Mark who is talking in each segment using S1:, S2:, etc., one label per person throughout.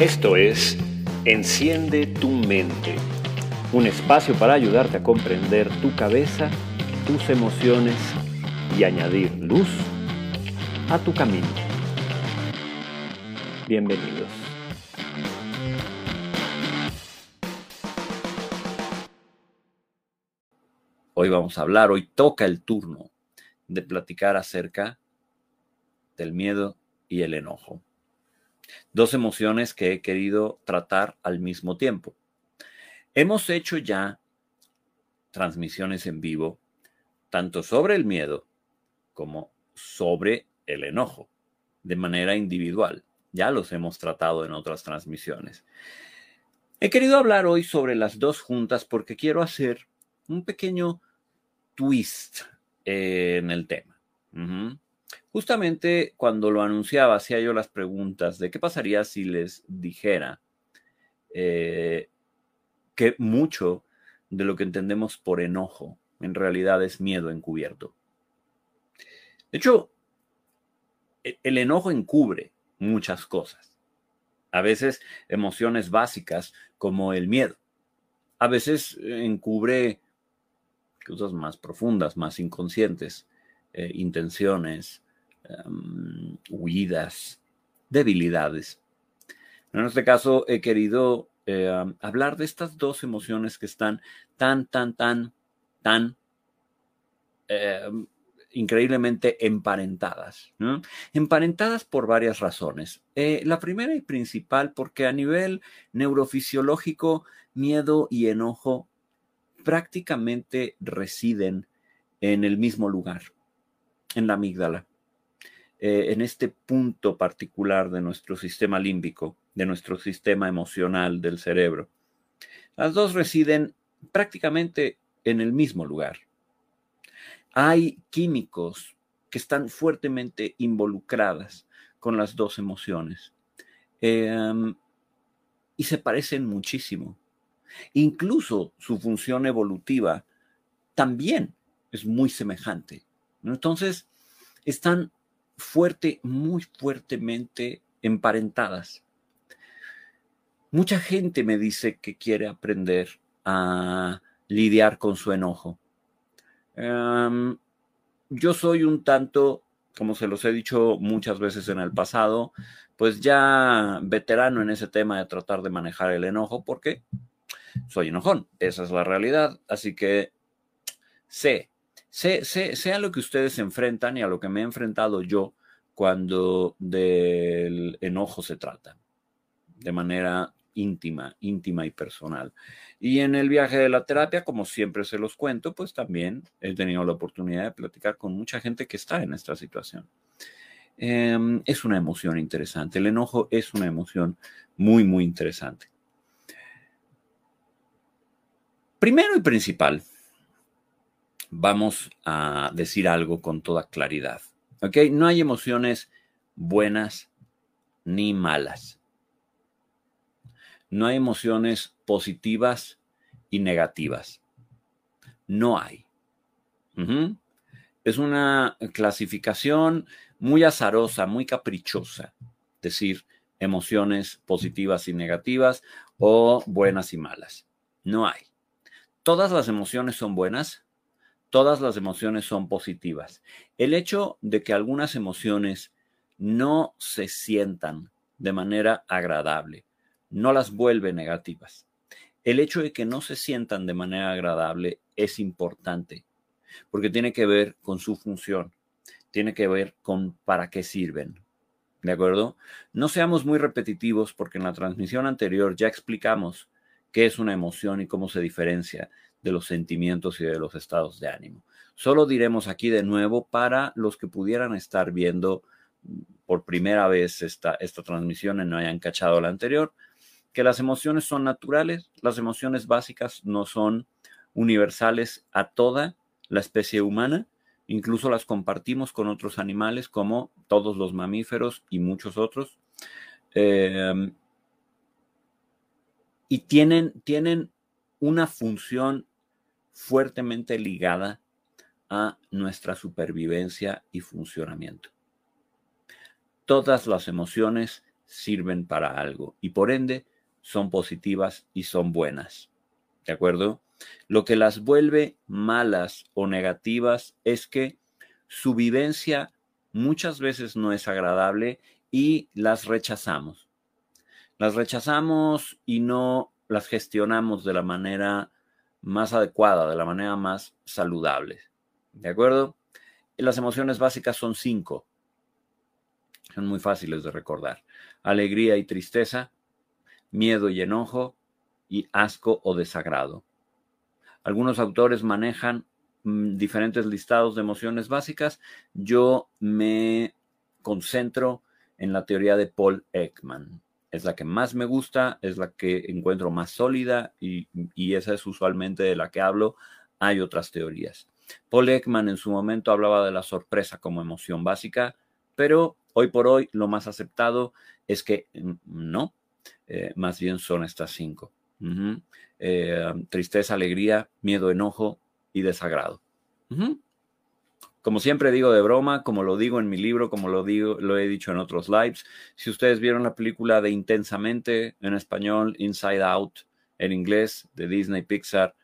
S1: Esto es Enciende tu mente, un espacio para ayudarte a comprender tu cabeza, tus emociones y añadir luz a tu camino. Bienvenidos. Hoy vamos a hablar, hoy toca el turno de platicar acerca del miedo y el enojo. Dos emociones que he querido tratar al mismo tiempo. Hemos hecho ya transmisiones en vivo, tanto sobre el miedo como sobre el enojo, de manera individual. Ya los hemos tratado en otras transmisiones. He querido hablar hoy sobre las dos juntas porque quiero hacer un pequeño twist en el tema. Justamente cuando lo anunciaba, hacía yo las preguntas de qué pasaría si les dijera eh, que mucho de lo que entendemos por enojo en realidad es miedo encubierto. De hecho, e, el enojo encubre muchas cosas. A veces emociones básicas como el miedo. A veces encubre cosas más profundas, más inconscientes, eh, intenciones, em, huidas, debilidades. En este caso he querido eh, hablar de estas dos emociones que están tan, tan, tan, tan em, increíblemente emparentadas. Emparentadas por varias razones. Eh, la primera y principal porque a nivel neurofisiológico, miedo y enojo prácticamente residen en el mismo lugar, en la amígdala, eh, en este punto particular de nuestro sistema límbico, de nuestro sistema emocional del cerebro. Las dos residen prácticamente en el mismo lugar. Hay químicos que están fuertemente involucradas con las dos emociones em, y se parecen muchísimo. Incluso su función evolutiva también es muy semejante. Entonces, están fuerte, muy fuertemente emparentadas. Mucha gente me dice que quiere aprender a lidiar con su enojo. Em, yo soy un tanto, como se los he dicho muchas veces en el pasado, pues ya veterano en ese tema de tratar de manejar el enojo, porque soy enojón. Esa es la realidad. Así que sé, sé, a lo que ustedes se enfrentan y a lo que me he enfrentado yo cuando del enojo se trata, de manera íntima, íntima y personal. Y en el viaje de la terapia, como siempre se los cuento, pues también he tenido la oportunidad de platicar con mucha gente que está en esta situación. Em, es una emoción interesante. El enojo es una emoción muy, muy interesante. Primero y principal, vamos a decir algo con toda claridad. No hay emociones buenas ni malas. No hay emociones positivas y negativas. No hay. Es una clasificación muy azarosa, muy caprichosa. Decir emociones positivas y negativas o buenas y malas. No hay todas las emociones son buenas, todas las emociones son positivas. El hecho de que algunas emociones no se sientan de manera agradable no las vuelve negativas. El hecho de que no se sientan de manera agradable es importante porque tiene que ver con su función, tiene que ver con para qué sirven. ¿De acuerdo? No seamos muy repetitivos porque en la transmisión anterior ya explicamos qué es una emoción y cómo se diferencia de los sentimientos y de los estados de ánimo. Solo diremos aquí de nuevo para los que pudieran estar viendo por primera vez esta, esta transmisión y no hayan cachado la anterior, que las emociones son naturales, las emociones básicas no son universales a toda la especie humana, incluso las compartimos con otros animales como todos los mamíferos y muchos otros. Eh, y tienen, tienen una función fuertemente ligada a nuestra supervivencia y funcionamiento. Todas las emociones sirven para algo y por ende son positivas y son buenas. ¿De acuerdo? Lo que las vuelve malas o negativas es que su vivencia muchas veces no es agradable y las rechazamos. Las rechazamos y no las gestionamos de la manera más adecuada, de la manera más saludable. ¿De acuerdo? Las emociones básicas son cinco. Son muy fáciles de recordar. Alegría y tristeza, miedo y enojo, y asco o desagrado. Algunos autores manejan mm, diferentes listados de emociones básicas. Yo me concentro en la teoría de Paul Ekman. Es la que más me gusta, es la que encuentro más sólida y, y esa es usualmente de la que hablo. Hay otras teorías. Paul Ekman en su momento hablaba de la sorpresa como emoción básica, pero hoy por hoy lo más aceptado es que no, eh, más bien son estas cinco. Eh, tristeza, alegría, miedo, enojo y desagrado. Como siempre digo de broma, como lo digo en mi libro, como lo digo, lo he dicho en otros lives. Si ustedes vieron la película de Intensamente en español, Inside Out en inglés de Disney Pixar,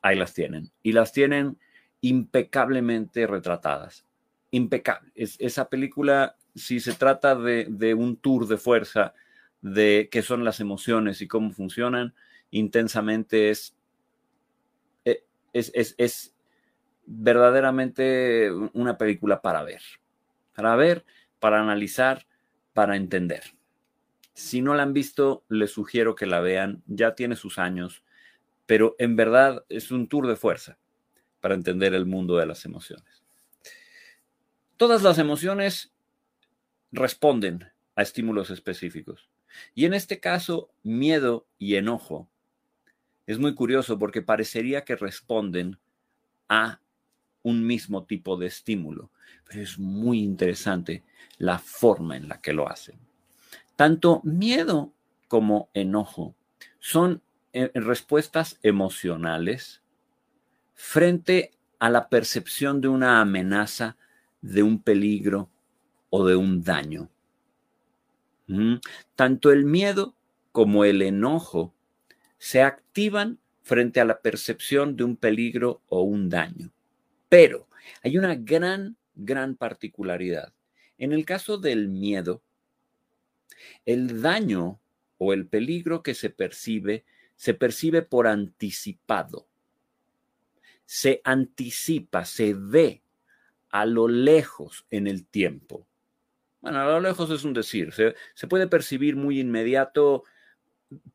S1: ahí las tienen. Y las tienen impecablemente retratadas. Impecable. Es, esa película, si se trata de, un tour de fuerza de qué son las emociones y cómo funcionan, intensamente es, eh, es, es verdaderamente una película para ver, para ver, para analizar, para entender. Si no la han visto, les sugiero que la vean, ya tiene sus años, pero en verdad es un tour de fuerza para entender el mundo de las emociones. Todas las emociones responden a estímulos específicos. Y en este caso, miedo y enojo es muy curioso porque parecería que responden a un mismo tipo de estímulo, pero es muy interesante la forma en la que lo hacen. Tanto miedo como enojo son eh, respuestas emocionales frente a la percepción de una amenaza, de un peligro o de un daño. Tanto el miedo como el enojo se activan frente a la percepción de un peligro o un daño. Pero hay una gran, gran particularidad. En el caso del miedo, el daño o el peligro que se percibe se percibe por anticipado. Se anticipa, se ve a lo lejos en el tiempo. Bueno, a lo lejos es un decir, se, puede percibir muy inmediato,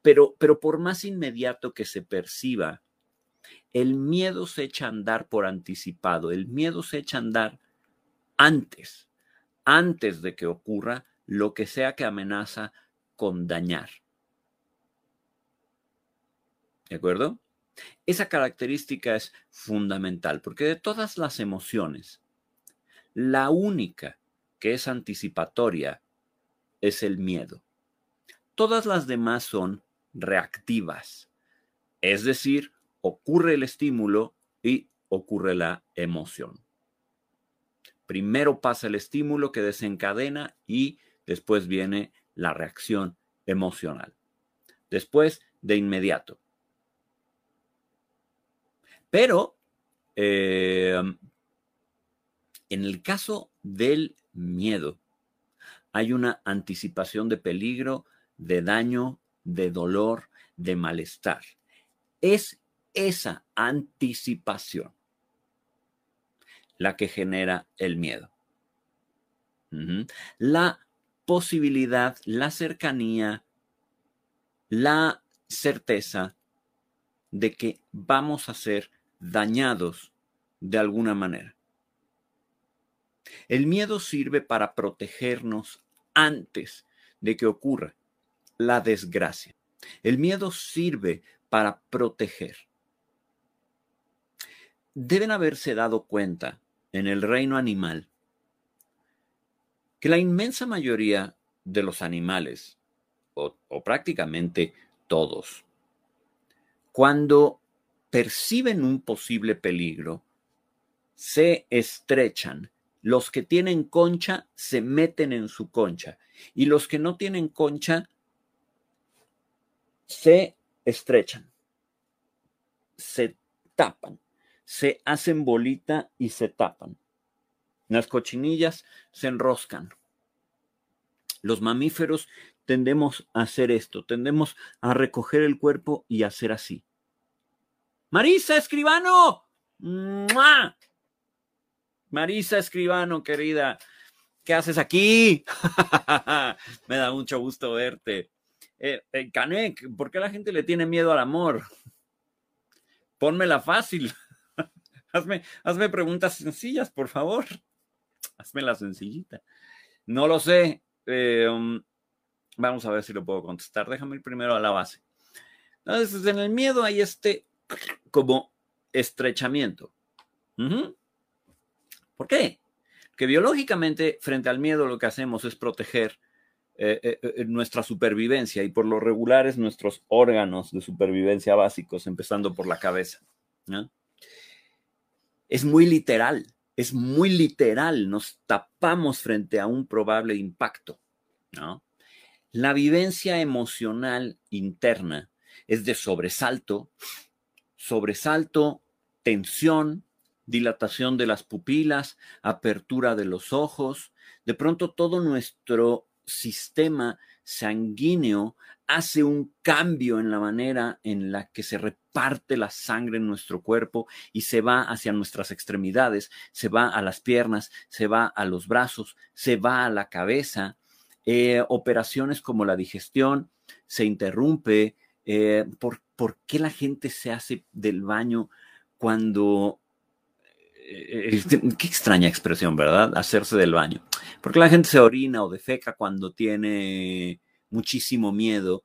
S1: pero, pero por más inmediato que se perciba, el miedo se echa a andar por anticipado, el miedo se echa a andar antes, antes de que ocurra lo que sea que amenaza con dañar. ¿De acuerdo? Esa característica es fundamental porque de todas las emociones, la única que es anticipatoria es el miedo. Todas las demás son reactivas, es decir, ocurre el estímulo y ocurre la emoción. Primero pasa el estímulo que desencadena y después viene la reacción emocional. Después, de inmediato. Pero, eh, en el caso del miedo. Hay una anticipación de peligro, de daño, de dolor, de malestar. Es esa anticipación la que genera el miedo. La posibilidad, la cercanía, la certeza de que vamos a ser dañados de alguna manera. El miedo sirve para protegernos antes de que ocurra la desgracia. El miedo sirve para proteger. Deben haberse dado cuenta en el reino animal que la inmensa mayoría de los animales, o, prácticamente todos, cuando perciben un posible peligro, se estrechan. Los que tienen concha se meten en su concha y los que no tienen concha se estrechan, se tapan, se hacen bolita y se tapan. Las cochinillas se enroscan. Los mamíferos tendemos a hacer esto, tendemos a recoger el cuerpo y hacer así. Marisa Escribano. Marisa Escribano, querida, ¿qué haces aquí? Me da mucho gusto verte. Eh, eh, Canek, ¿por qué la gente le tiene miedo al amor? Pónmela fácil. Hazme, hazme preguntas sencillas, por favor. Hazme la sencillita. No lo sé. Um, vamos a ver si lo puedo contestar. Déjame ir primero a la base. Entonces, en el miedo hay este como estrechamiento. ¿Por qué? Que biológicamente, frente al miedo, lo que hacemos es proteger eh, eh, eh, nuestra supervivencia y por lo regular es nuestros órganos de supervivencia básicos, empezando por la cabeza. Es muy literal, es muy literal, nos tapamos frente a un probable impacto. La vivencia emocional interna es de sobresalto, sobresalto, tensión, dilatación de las pupilas, apertura de los ojos. De pronto todo nuestro sistema sanguíneo hace un cambio en la manera en la que se reparte la sangre en nuestro cuerpo y se va hacia nuestras extremidades, se va a las piernas, se va a los brazos, se va a la cabeza. Eh, operaciones como la digestión se interrumpe. Eh, ¿por, ¿Por qué la gente se hace del baño cuando eh, qué extraña expresión, ¿verdad? Hacerse del baño. Porque la gente se orina o defeca cuando tiene muchísimo miedo.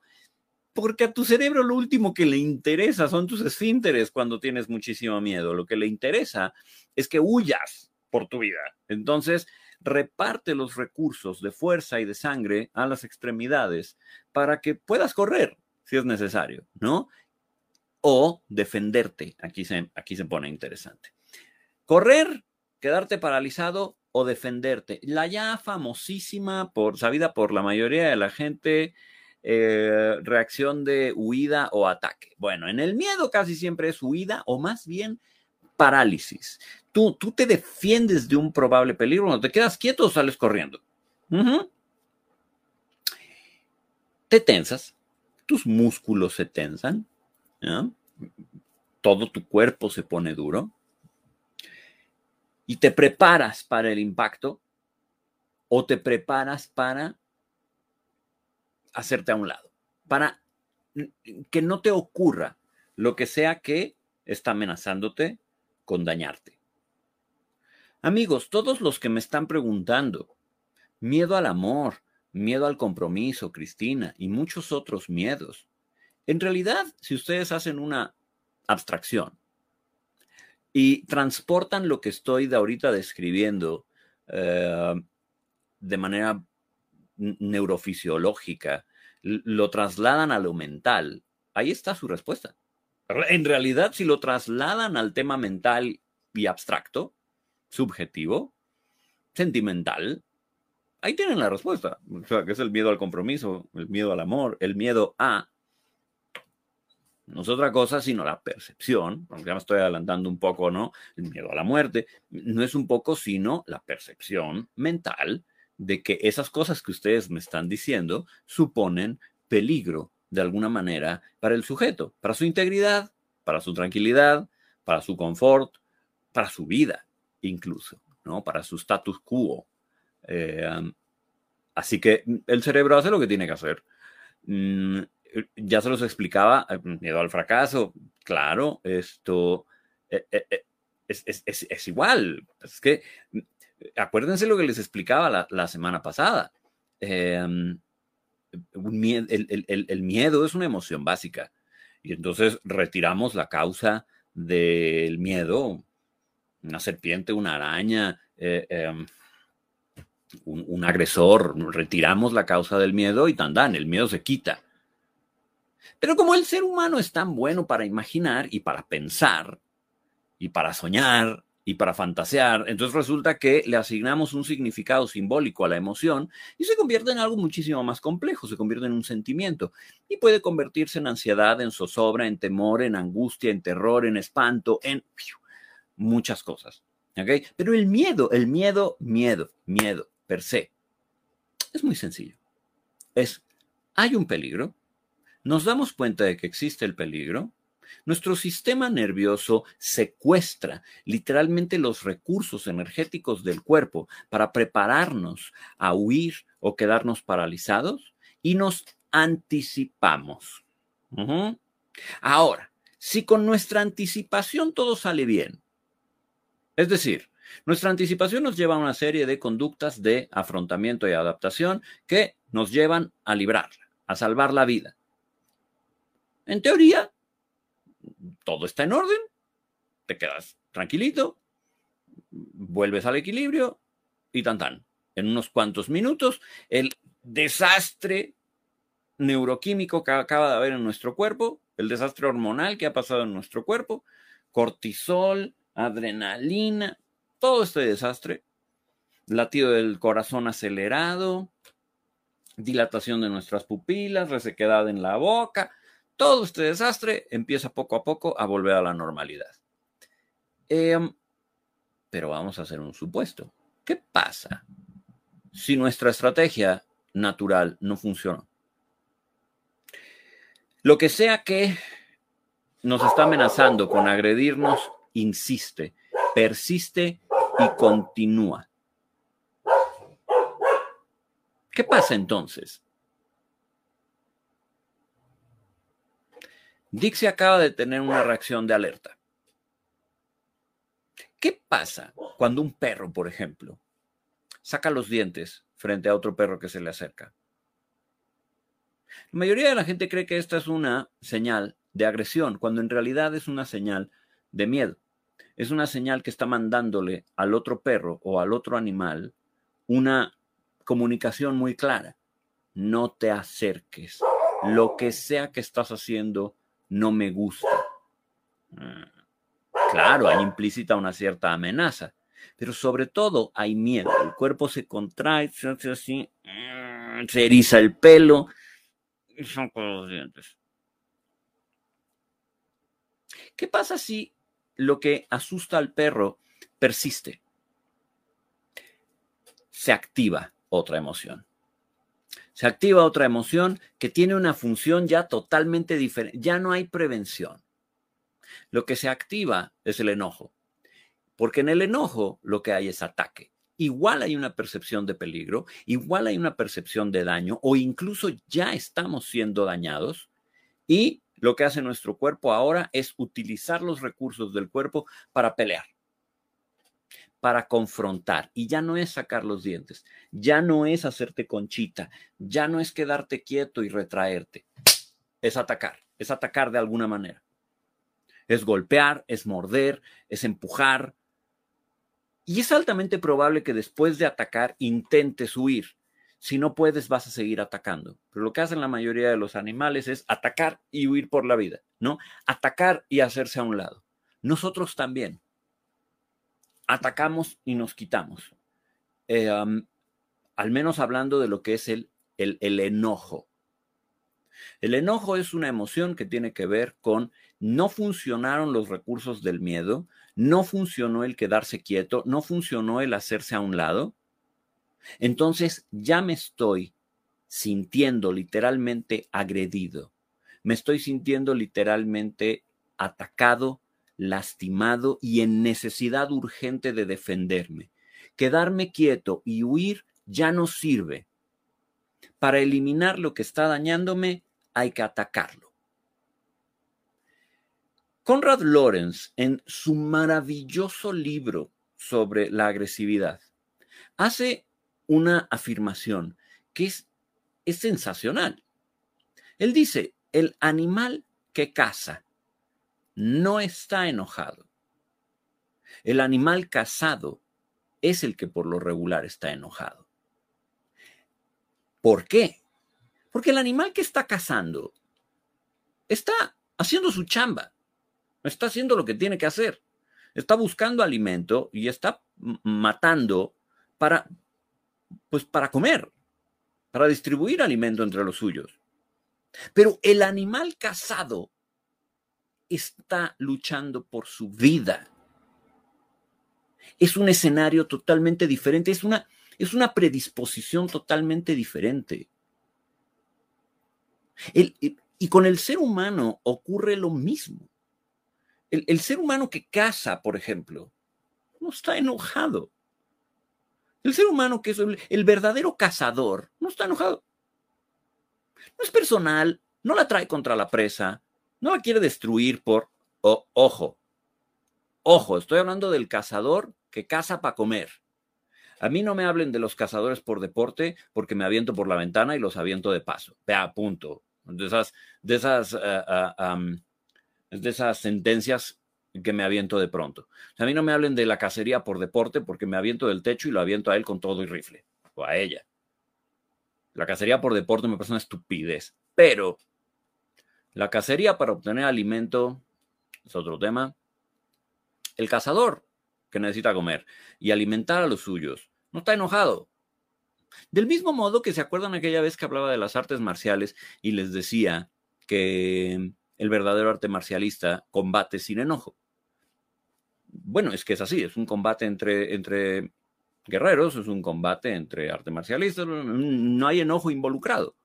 S1: Porque a tu cerebro lo último que le interesa son tus esfínteres cuando tienes muchísimo miedo. Lo que le interesa es que huyas por tu vida. Entonces, reparte los recursos de fuerza y de sangre a las extremidades para que puedas correr si es necesario, ¿no? O defenderte. Aquí se, aquí se pone interesante. Correr, quedarte paralizado o defenderte. La ya famosísima, por, sabida por la mayoría de la gente, eh, reacción de huida o ataque. Bueno, en el miedo casi siempre es huida o más bien parálisis. Tú, tú te defiendes de un probable peligro, no te quedas quieto o sales corriendo. Te tensas, tus músculos se tensan, todo tu cuerpo se pone duro y te preparas para el impacto o te preparas para hacerte a un lado, para que no te ocurra lo que sea que está amenazándote con dañarte. Amigos, todos los que me están preguntando, miedo al amor, miedo al compromiso, Cristina, y muchos otros miedos. En realidad, si ustedes hacen una abstracción y transportan lo que estoy de ahorita describiendo eh, de manera neurofisiológica, lo trasladan a lo mental, ahí está su respuesta. En realidad, si lo trasladan al tema mental y abstracto, subjetivo, sentimental, ahí tienen la respuesta. O sea, que es el miedo al compromiso, el miedo al amor, el miedo a no es otra cosa sino la percepción, ya me estoy adelantando un poco, ¿no? El miedo a la muerte, no es un poco sino la percepción mental de que esas cosas que ustedes me están diciendo suponen peligro de alguna manera para el sujeto, para su integridad, para su tranquilidad, para su confort, para su vida incluso, ¿no? Para su status quo. Eh, así que el cerebro hace lo que tiene que hacer. Mm, eh, ya se los explicaba, eh, miedo al fracaso, claro, esto eh, es, igual. Es que mm, acuérdense lo que les explicaba la, semana pasada. Em, el, miedo es una emoción básica. Y entonces retiramos la causa del miedo, una serpiente, una araña, em, un, agresor, retiramos la causa del miedo y tan dan, el miedo se quita. Pero como el ser humano es tan bueno para imaginar y para pensar y para soñar y para fantasear. Entonces resulta que le asignamos un significado simbólico a la emoción y se convierte en algo muchísimo más complejo, se convierte en un sentimiento y puede convertirse en ansiedad, en zozobra, en temor, en angustia, en terror, en espanto, en muchas cosas. Pero el miedo, el miedo, miedo, miedo per se, es muy sencillo. Es, hay un peligro, nos damos cuenta de que existe el peligro, nuestro sistema nervioso secuestra literalmente los recursos energéticos del cuerpo para prepararnos a huir o quedarnos paralizados y nos anticipamos. Ahora, si con nuestra anticipación todo sale bien, es decir, nuestra anticipación nos lleva a una serie de conductas de afrontamiento y adaptación que nos llevan a librarla, a salvar la vida. En teoría, todo está en orden, te quedas tranquilito, vuelves al equilibrio y tan tan. En unos cuantos minutos, el desastre neuroquímico que acaba de haber en nuestro cuerpo, el desastre hormonal que ha pasado en nuestro cuerpo, cortisol, adrenalina, todo este desastre, latido del corazón acelerado, dilatación de nuestras pupilas, resequedad en la boca, todo este desastre empieza poco a poco a volver a la normalidad. Em, pero vamos a hacer un supuesto. ¿Qué pasa si nuestra estrategia natural no funcionó? Lo que sea que nos está amenazando con agredirnos, insiste, persiste y continúa. ¿Qué pasa entonces? Dixie acaba de tener una reacción de alerta. ¿Qué pasa cuando un perro, por ejemplo, saca los dientes frente a otro perro que se le acerca? La mayoría de la gente cree que esta es una señal de agresión, cuando en realidad es una señal de miedo. Es una señal que está mandándole al otro perro o al otro animal una comunicación muy clara. No te acerques. Lo que sea que estás haciendo, no me gusta. Ah, claro, hay implícita una cierta amenaza, pero sobre todo hay miedo. El cuerpo se contrae, se hace así, mm, se eriza el pelo y son con los dientes. ¿Qué pasa si lo que asusta al perro persiste? Se activa otra emoción se activa otra emoción que tiene una función ya totalmente diferente. Ya no hay prevención. Lo que se activa es el enojo, porque en el enojo lo que hay es ataque. Igual hay una percepción de peligro, igual hay una percepción de daño o incluso ya estamos siendo dañados y lo que hace nuestro cuerpo ahora es utilizar los recursos del cuerpo para pelear para confrontar. Y ya no es sacar los dientes, ya no es hacerte conchita, ya no es quedarte quieto y retraerte. Es atacar, es atacar de alguna manera. Es golpear, es morder, es empujar. Y es altamente probable que después de atacar intentes huir. Si no puedes, vas a seguir atacando. Pero lo que hacen la mayoría de los animales es atacar y huir por la vida, ¿no? Atacar y hacerse a un lado. Nosotros también atacamos y nos quitamos. Eh, al menos hablando de lo que es el, el, el enojo. El enojo es una emoción que tiene que ver con no funcionaron los recursos del miedo, no funcionó el quedarse quieto, no funcionó el hacerse a un lado. Entonces ya me estoy sintiendo literalmente agredido, me estoy sintiendo literalmente atacado, lastimado y en necesidad urgente de defenderme. Quedarme quieto y huir ya no sirve. Para eliminar lo que está dañándome hay que atacarlo. Conrad Lorenz, en su maravilloso libro sobre la agresividad, hace una afirmación que es, es sensacional. Él dice, el animal que caza no está enojado. El animal cazado es el que por lo regular está enojado. ¿Por qué? Porque el animal que está cazando está haciendo su chamba, está haciendo lo que tiene que hacer. está buscando alimento y está matando para, pues para comer, para distribuir alimento entre los suyos. Pero el animal cazado está luchando por su vida. Es un escenario totalmente diferente, es una, es una predisposición totalmente diferente. y con el ser humano ocurre lo mismo. El, ser humano que caza, por ejemplo, no está enojado. El ser humano que es el, verdadero cazador no está enojado. No es personal, no la trae contra la presa, no la quiere destruir por, ojo, ojo, estoy hablando del cazador que caza para comer. A mí no me hablen de los cazadores por deporte porque me aviento por la ventana y los aviento de paso. Vea, punto. De esas, de esas eh, eh, de esas sentencias que me aviento de pronto. a mí no me hablen de la cacería por deporte porque me aviento del techo y lo aviento a él con todo y rifle, o a ella. La cacería por deporte me parece una estupidez, pero la cacería para obtener alimento es otro tema. El cazador que necesita comer y alimentar a los suyos no está enojado. Del mismo modo que se acuerdan aquella vez que hablaba de las artes marciales y les decía que el verdadero arte marcialista combate sin enojo. Bueno, es que es así, es un combate entre, entre guerreros, es un combate entre arte marcialistas, no hay enojo involucrado.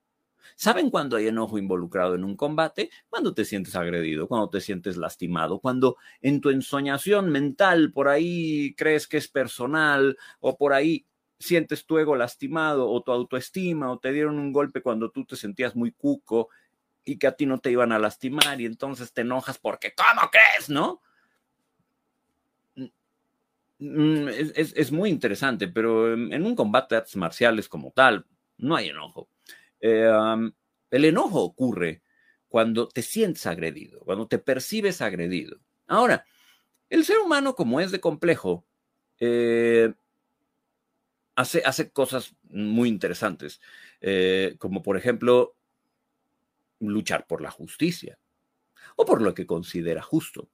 S1: ¿Saben cuándo hay enojo involucrado en un combate? Cuando te sientes agredido, cuando te sientes lastimado, cuando en tu ensoñación mental por ahí crees que es personal o por ahí sientes tu ego lastimado o tu autoestima o te dieron un golpe cuando tú te sentías muy cuco y que a ti no te iban a lastimar y entonces te enojas porque, ¿cómo crees? ¿No? Mm, es, muy interesante, pero en un combate de artes marciales como tal, no hay enojo. Eh, el enojo ocurre cuando te sientes agredido, cuando te percibes agredido. Ahora, el ser humano, como es de complejo, eh, hace, hace, cosas muy interesantes, eh, como por ejemplo luchar por la justicia o por lo que considera justo.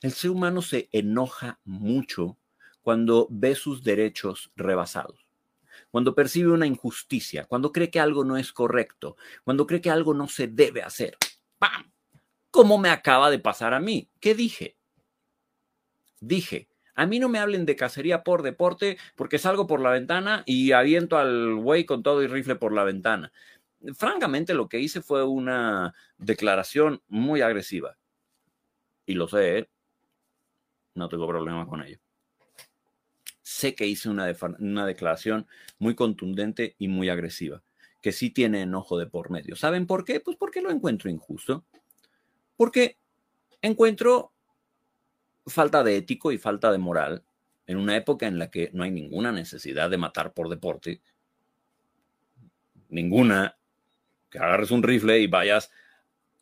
S1: El ser humano se enoja mucho cuando ve sus derechos rebasados, cuando percibe una injusticia, cuando cree que algo no es correcto, cuando cree que algo no se debe hacer. ¡Pam! ¿Cómo me acaba de pasar a mí? ¿Qué dije? Dije, a mí no me hablen de cacería por deporte porque salgo por la ventana y aviento al güey con todo y rifle por la ventana francamente lo que hice fue una declaración muy agresiva. Y lo sé, ¿eh? no tengo problema con ello. Sé que hice una, una declaración muy contundente y muy agresiva, que sí tiene enojo de por medio. ¿Saben por qué? Pues porque lo encuentro injusto. Porque encuentro falta de ético y falta de moral en una época en la que no hay ninguna necesidad de matar por deporte, ninguna que agarres un rifle y vayas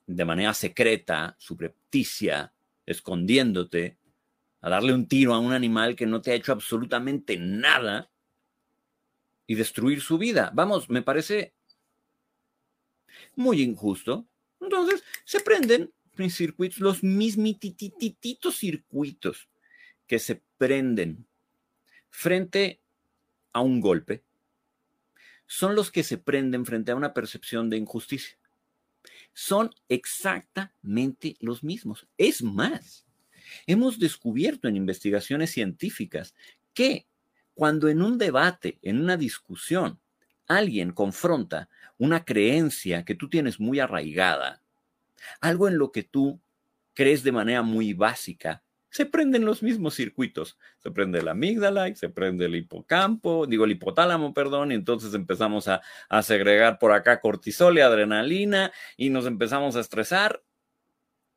S1: de manera secreta, subrepticia, escondiéndote, a darle un tiro a un animal que no te ha hecho absolutamente nada y destruir su vida. Vamos, me parece muy injusto. Entonces, se prenden mis circuitos, los mismitititos circuitos que se prenden frente a un golpe, son los que se prenden frente a una percepción de injusticia. Son exactamente los mismos. Es más, hemos descubierto en investigaciones científicas que cuando en un debate, en una discusión, alguien confronta una creencia que tú tienes muy arraigada, algo en lo que tú crees de manera muy básica, se prenden los mismos circuitos. Se prende la amígdala y se prende el hipocampo, digo el hipotálamo, perdón, y entonces empezamos a, a segregar por acá cortisol y adrenalina y nos empezamos a estresar.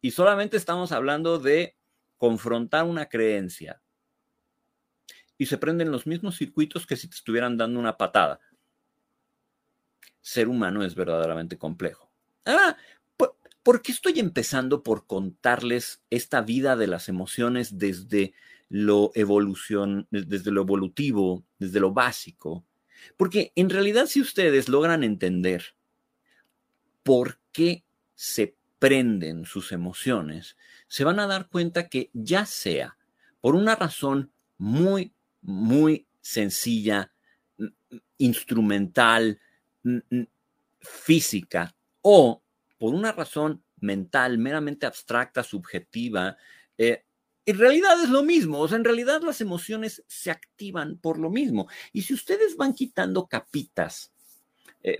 S1: Y solamente estamos hablando de confrontar una creencia. Y se prenden los mismos circuitos que si te estuvieran dando una patada. Ser humano es verdaderamente complejo. Ah, ¿Por qué estoy empezando por contarles esta vida de las emociones desde lo evolución, desde lo evolutivo, desde lo básico? Porque en realidad si ustedes logran entender por qué se prenden sus emociones, se van a dar cuenta que ya sea por una razón muy, muy sencilla, instrumental, física, o por una razón mental, meramente abstracta, subjetiva, eh, en realidad es lo mismo, o sea, en realidad las emociones se activan por lo mismo. Y si ustedes van quitando capitas, eh,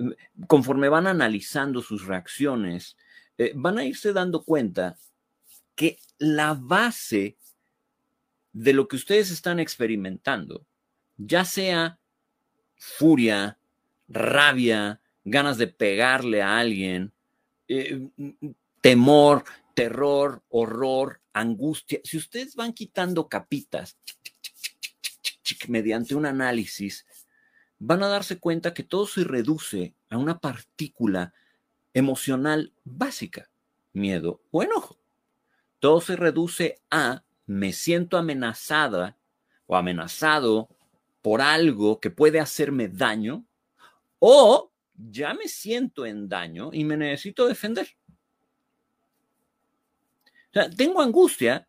S1: conforme van analizando sus reacciones, eh, van a irse dando cuenta que la base de lo que ustedes están experimentando, ya sea furia, rabia, ganas de pegarle a alguien, eh, temor, terror, horror, angustia, si ustedes van quitando capitas mediante un análisis, van a darse cuenta que todo se reduce a una partícula emocional básica, miedo o enojo. Todo se reduce a me siento amenazada o amenazado por algo que puede hacerme daño o ya me siento en daño y me necesito defender. Tengo angustia,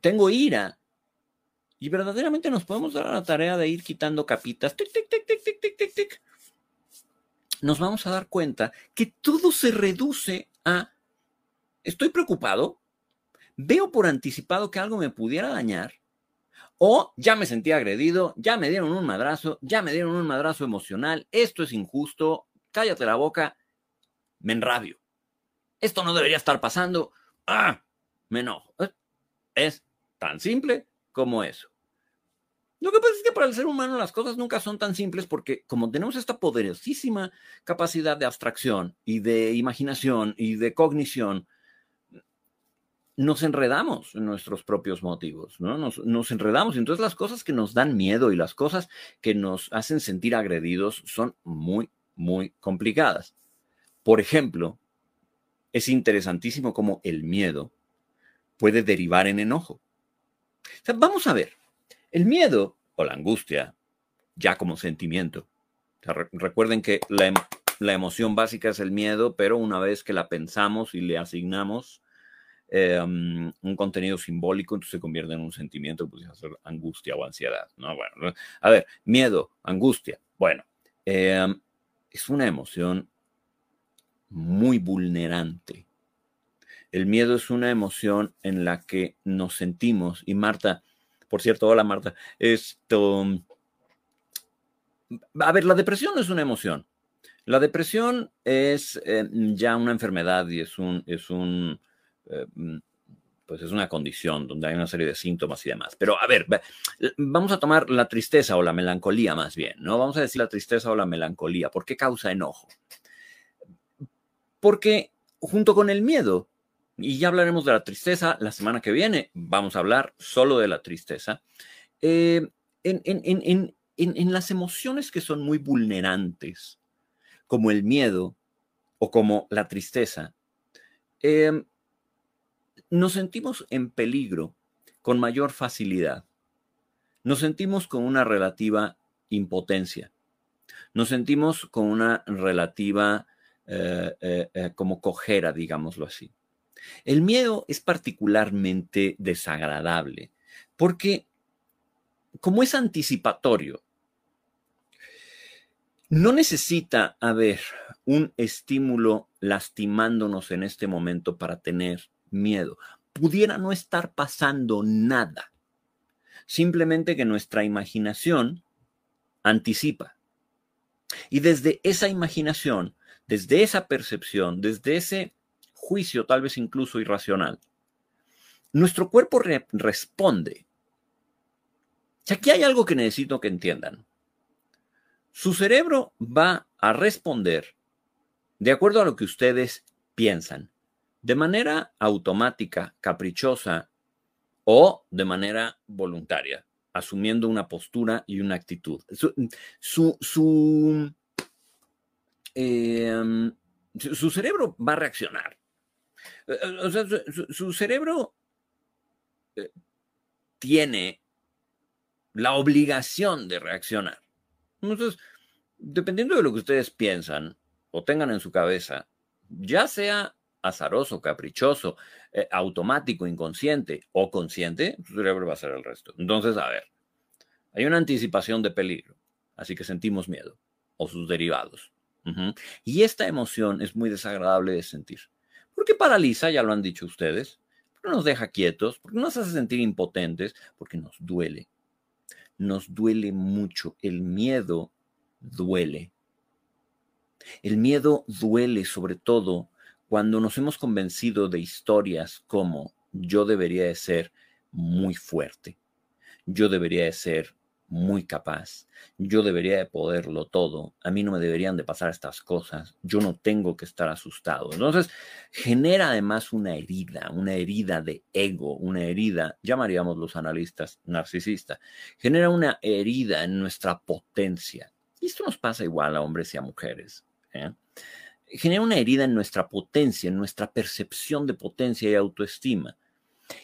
S1: tengo ira, y verdaderamente nos podemos dar a la tarea de ir quitando capitas, tic, tic, tic, tic, tic, tic, tic, tic. Nos vamos a dar cuenta que todo se reduce a, estoy preocupado, veo por anticipado que algo me pudiera dañar, o ya me sentí agredido, ya me dieron un madrazo, ya me dieron un madrazo emocional, esto es injusto, cállate la boca, me enrabio. Esto no debería estar pasando, ah, me enojo. Es tan simple como eso. Lo que pasa es que para el ser humano las cosas nunca son tan simples porque como tenemos esta poderosísima capacidad de abstracción y de imaginación y de cognición, nos enredamos en nuestros propios motivos, ¿no? Nos, nos enredamos. Entonces las cosas que nos dan miedo y las cosas que nos hacen sentir agredidos son muy, muy complicadas. Por ejemplo, es interesantísimo cómo el miedo puede derivar en enojo. vamos a ver, el miedo o la angustia, ya como sentimiento. recuerden que la, la, emoción básica es el miedo, pero una vez que la pensamos y le asignamos Em, un contenido simbólico, entonces se convierte en un sentimiento, pues ser angustia o ansiedad, ¿no? Bueno, a ver, miedo, angustia, bueno, em, es una emoción muy vulnerante. El miedo es una emoción en la que nos sentimos, y Marta, por cierto, hola Marta, esto, a ver, la depresión no es una emoción. La depresión es em, ya una enfermedad y es un, es un, eh, pues es una condición donde hay una serie de síntomas y demás. Pero a ver, vamos a tomar la tristeza o la melancolía más bien, ¿no? Vamos a decir la tristeza o la melancolía. ¿Por qué causa enojo? Porque junto con el miedo, y ya hablaremos de la tristeza la semana que viene, vamos a hablar solo de la tristeza, eh, en, las emociones que son muy vulnerantes, como el miedo o como la tristeza, eh, nos sentimos en peligro con mayor facilidad. Nos sentimos con una relativa impotencia. Nos sentimos con una relativa eh, eh, como cojera, digámoslo así. El miedo es particularmente desagradable porque como es anticipatorio, no necesita haber un estímulo lastimándonos en este momento para tener miedo. Pudiera no estar pasando nada. Simplemente que nuestra imaginación anticipa. Y desde esa imaginación, desde esa percepción, desde ese juicio tal vez incluso irracional, nuestro cuerpo responde. Aquí hay algo que necesito que entiendan. Su cerebro va a responder de acuerdo a lo que ustedes piensan de manera automática, caprichosa o de manera voluntaria, asumiendo una postura y una actitud. Su, su, em, cerebro va a reaccionar. Eh, eh, o sea, su, cerebro eh, tiene la obligación de reaccionar. Entonces, dependiendo de lo que ustedes piensan o tengan en su cabeza, ya sea azaroso, caprichoso, automático, inconsciente o consciente, tu cerebro va a hacer el resto. Entonces, a ver, hay una anticipación de peligro, así que sentimos miedo o sus derivados. Y esta emoción es muy desagradable de sentir. Porque paraliza, ya lo han dicho ustedes, porque nos deja quietos, porque nos hace sentir impotentes, porque nos duele. Nos duele mucho. El miedo duele. El miedo duele sobre todo cuando nos hemos convencido de historias como yo debería de ser muy fuerte, yo debería de ser muy capaz, yo debería de poderlo todo, a mí no me deberían de pasar estas cosas, yo no tengo que estar asustado. Entonces, genera además una herida, una herida de ego, una herida, llamaríamos los analistas narcisista, genera una herida en nuestra potencia. Y esto nos pasa igual a hombres y a mujeres. ¿eh? Genera una herida en nuestra potencia, en nuestra percepción de potencia y autoestima.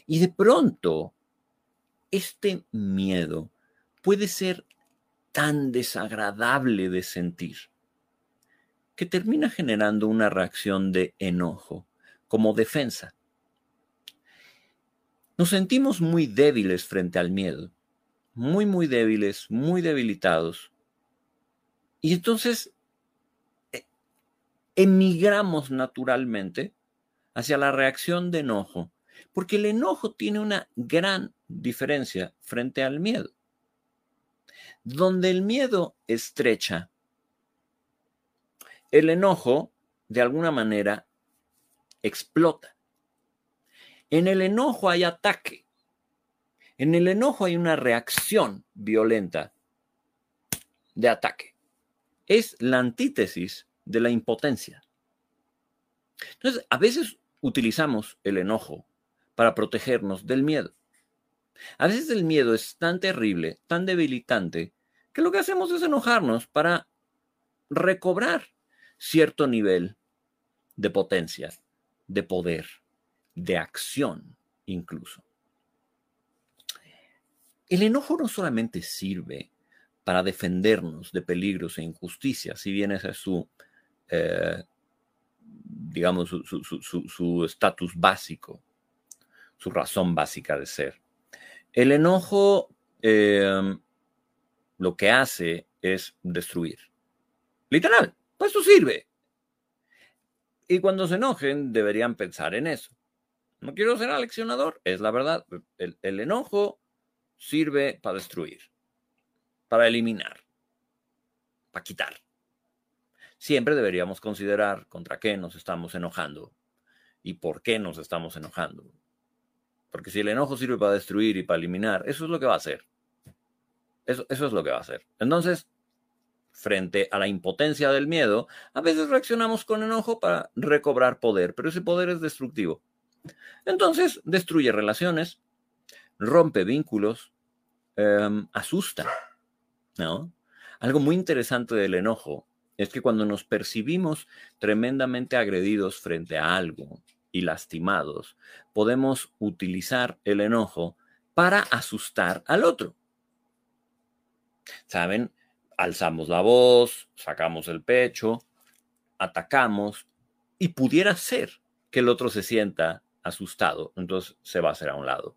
S1: Y de pronto, este miedo puede ser tan desagradable de sentir que termina generando una reacción de enojo como defensa. Nos sentimos muy débiles frente al miedo, muy, muy débiles, muy debilitados. Y entonces eh, emigramos naturalmente hacia la reacción de enojo, porque el enojo tiene una gran diferencia frente al miedo. Donde el miedo estrecha, el enojo, de alguna manera, explota. En el enojo hay ataque. En el enojo hay una reacción violenta de ataque. Es la antítesis de la impotencia. Entonces, a veces utilizamos el enojo para protegernos del miedo. A veces el miedo es tan terrible, tan debilitante, que lo que hacemos es enojarnos para recobrar cierto nivel de potencia, de poder, de acción incluso. El enojo no solamente sirve para defendernos de peligros e injusticias, si bien es su, eh, digamos, su estatus básico, su razón básica de ser. El enojo em, lo que hace es destruir. Literal, pues eso sirve. Y cuando se enojen, deberían pensar en eso. No quiero ser aleccionador, es la verdad. El, el enojo sirve para destruir, para eliminar, para quitar. Siempre deberíamos considerar contra qué nos estamos enojando y por qué nos estamos enojando. Porque si el enojo sirve para destruir y para eliminar, eso es lo que va a hacer. Eso, es lo que va a hacer. Entonces, frente a la impotencia del miedo, a veces reaccionamos con enojo para recobrar poder, pero ese poder es destructivo. Entonces, destruye relaciones, rompe vínculos, em, asusta. ¿no? Algo muy interesante del enojo es que cuando nos percibimos tremendamente agredidos frente a algo, y lastimados, podemos utilizar el enojo para asustar al otro. ¿Saben? Alzamos la voz, sacamos el pecho, atacamos y pudiera ser que el otro se sienta asustado, entonces se va a hacer a un lado.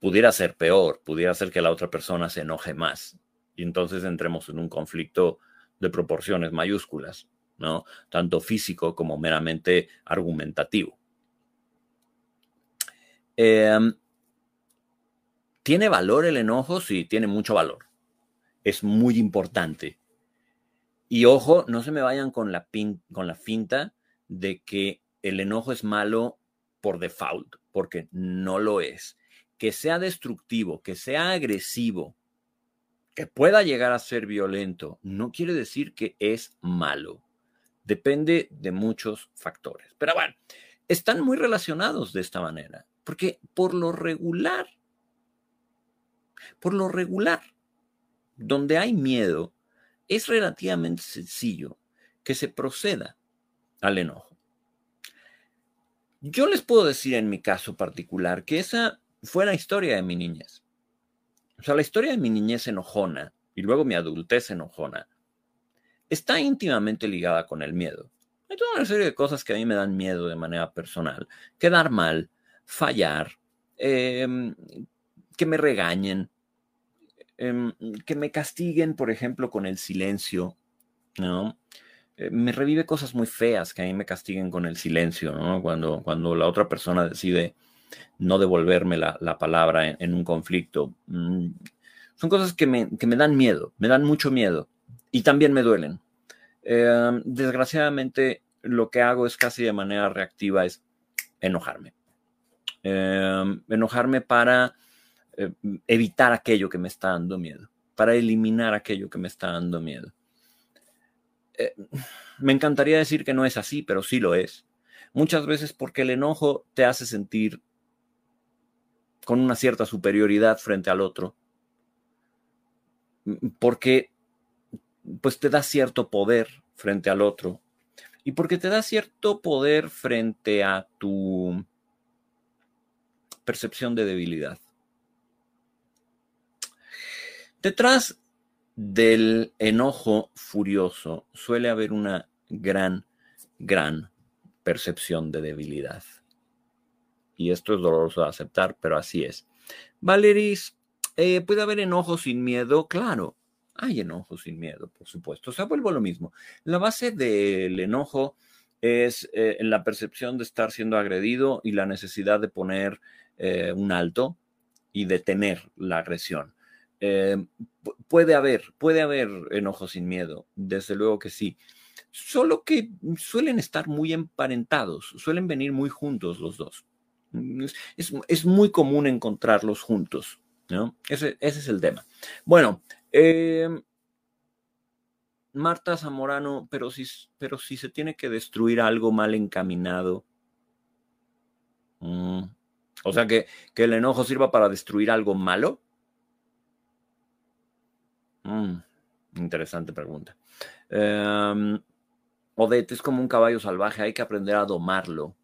S1: Pudiera ser peor, pudiera ser que la otra persona se enoje más y entonces entremos en un conflicto de proporciones mayúsculas. ¿No? Tanto físico como meramente argumentativo. Em, ¿Tiene valor el enojo? Sí, tiene mucho valor. Es muy importante. Y ojo, no se me vayan con la, con la finta de que el enojo es malo por default, porque no lo es. Que sea destructivo, que sea agresivo, que pueda llegar a ser violento, no quiere decir que es malo. Depende de muchos factores. Pero bueno, están muy relacionados de esta manera, porque por lo regular, por lo regular, donde hay miedo, es relativamente sencillo que se proceda al enojo. Yo les puedo decir en mi caso particular que esa fue la historia de mi niñez. O sea, la historia de mi niñez enojona y luego mi adultez enojona está íntimamente ligada con el miedo. Hay toda una serie de cosas que a mí me dan miedo de manera personal. Quedar mal, fallar, em, que me regañen, em, que me castiguen, por ejemplo, con el silencio, ¿no? Eh, me revive cosas muy feas que a mí me castiguen con el silencio, ¿no? Cuando, cuando la otra persona decide no devolverme la, palabra en, un conflicto. Mm, son cosas que me, dan miedo, me dan mucho miedo y también me duelen. Em, desgraciadamente, lo que hago es casi de manera reactiva, es enojarme. Em, enojarme para eh, evitar aquello que me está dando miedo, para eliminar aquello que me está dando miedo. Eh, me encantaría decir que no es así, pero sí lo es. Muchas veces porque el enojo te hace sentir con una cierta superioridad frente al otro. Porque pues te da cierto poder frente al otro. Y porque te da cierto poder frente a tu percepción de debilidad. Detrás del enojo furioso suele haber una gran, gran percepción de debilidad. Y esto es doloroso de aceptar, pero así es. Valeris, eh, ¿puede haber enojo sin miedo? Claro, hay enojo sin miedo, por supuesto. O sea, vuelvo a lo mismo. La base del enojo es eh, la percepción de estar siendo agredido y la necesidad de poner eh, un alto y detener la agresión. puede haber, puede haber enojo sin miedo, desde luego que sí. Solo que suelen estar muy emparentados, suelen venir muy juntos los dos. Es, muy común encontrarlos juntos, ¿no? Ese, es el tema. Bueno, em, Marta Zamorano, pero si, pero si se tiene que destruir algo mal encaminado. Mm, o sea, que, que, el enojo sirva para destruir algo malo. Mm, interesante pregunta. Odette es como un caballo salvaje, hay que aprender a domarlo.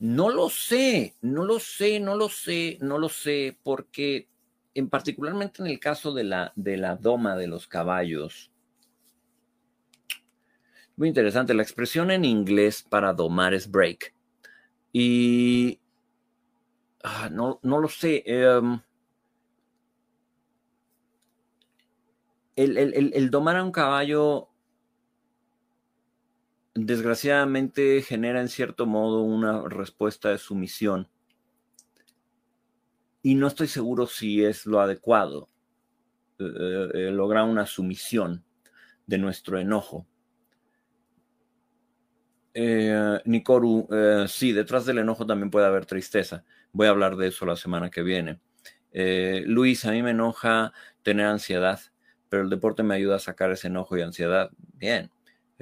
S1: No lo sé, no lo sé, no lo sé, no lo sé, porque en particularmente en el caso de la, de la doma de los caballos, muy interesante, la expresión en inglés para domar es break. Y ah, no, no, lo sé. Em, el, domar a un caballo desgraciadamente genera en cierto modo una respuesta de sumisión. Y no estoy seguro si es lo adecuado eh, eh, lograr una sumisión de nuestro enojo. Eh, Nikoru, sí, detrás del enojo también puede haber tristeza. Voy a hablar de eso la semana que viene. Luis, a mí me enoja tener ansiedad, pero el deporte me ayuda a sacar ese enojo y ansiedad. Bien,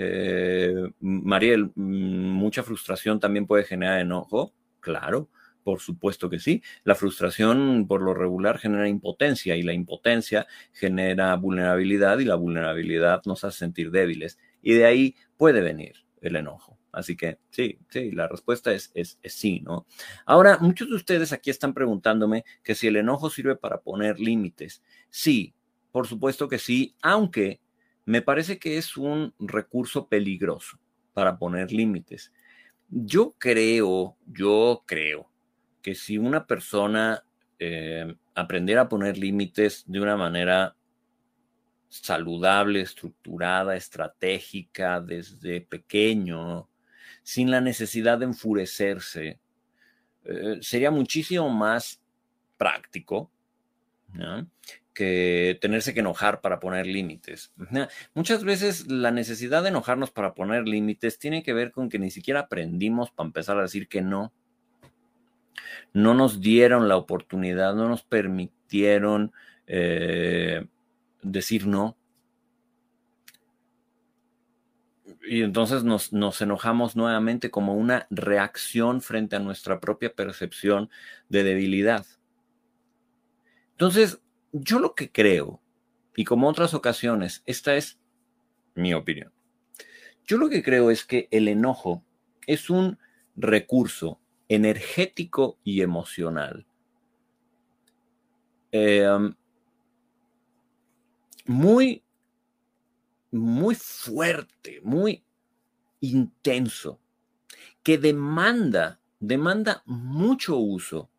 S1: eh, Mariel, mm, mucha frustración también puede generar enojo, claro, por supuesto que sí. La frustración por lo regular genera impotencia y la impotencia genera vulnerabilidad y la vulnerabilidad nos hace sentir débiles y de ahí puede venir el enojo. Así que sí, sí, la respuesta es, es, es, sí, ¿no? Ahora, muchos de ustedes aquí están preguntándome que si el enojo sirve para poner límites. Sí, por supuesto que sí, aunque me parece que es un recurso peligroso para poner límites. Yo creo, yo creo que si una persona eh, a poner límites de una manera saludable, estructurada, estratégica, desde pequeño, sin la necesidad de enfurecerse, eh, sería muchísimo más práctico ¿no? Que tenerse que enojar para poner límites. Muchas veces la necesidad de enojarnos para poner límites tiene que ver con que ni siquiera aprendimos para empezar a decir que no. No nos dieron la oportunidad, no nos permitieron eh, decir no. Y entonces nos, nos enojamos nuevamente como una reacción frente a nuestra propia percepción de debilidad. Entonces, yo lo que creo, y como otras ocasiones, esta es mi opinión. Yo lo que creo es que el enojo es un recurso energético y emocional em, muy muy fuerte, muy intenso, que demanda, demanda mucho uso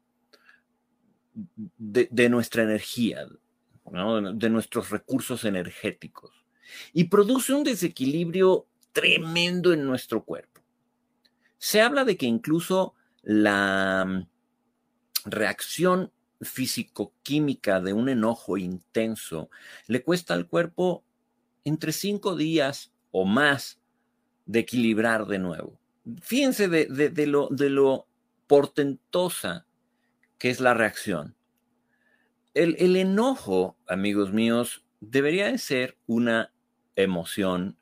S1: de, nuestra energía, de nuestros recursos energéticos, y produce un desequilibrio tremendo en nuestro cuerpo. Se habla de que incluso la mm, reacción físico-química de un enojo intenso le cuesta al cuerpo entre cinco días o más de equilibrar de nuevo. Fíjense de, lo, de lo portentosa que es la reacción. El, el, enojo, amigos míos, debería de ser una emoción,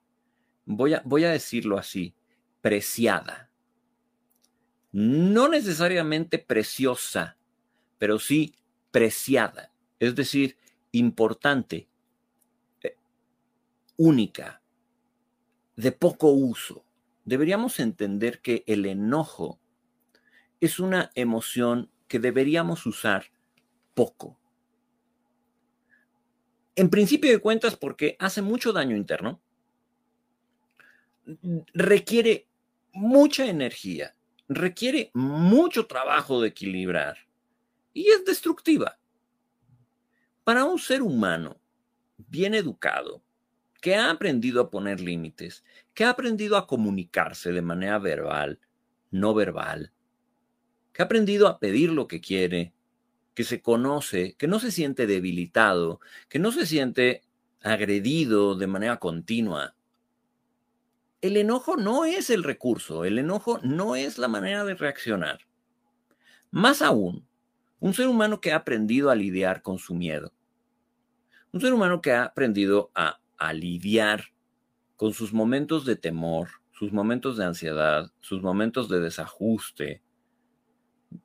S1: voy a, voy a decirlo así, preciada. No necesariamente preciosa, pero sí preciada, es decir, importante, única, de poco uso. Deberíamos entender que el enojo es una emoción que deberíamos usar poco. En principio de cuentas, porque hace mucho daño interno, requiere mucha energía, requiere mucho trabajo de equilibrar y es destructiva. Para un ser humano bien educado, que ha aprendido a poner límites, que ha aprendido a comunicarse de manera verbal, no verbal, que ha aprendido a pedir lo que quiere, que se conoce, que no se siente debilitado, que no se siente agredido de manera continua. El enojo no es el recurso, el enojo no es la manera de reaccionar. Más aún, un ser humano que ha aprendido a lidiar con su miedo, un ser humano que ha aprendido a a lidiar con sus momentos de temor, sus momentos de ansiedad, sus momentos de desajuste,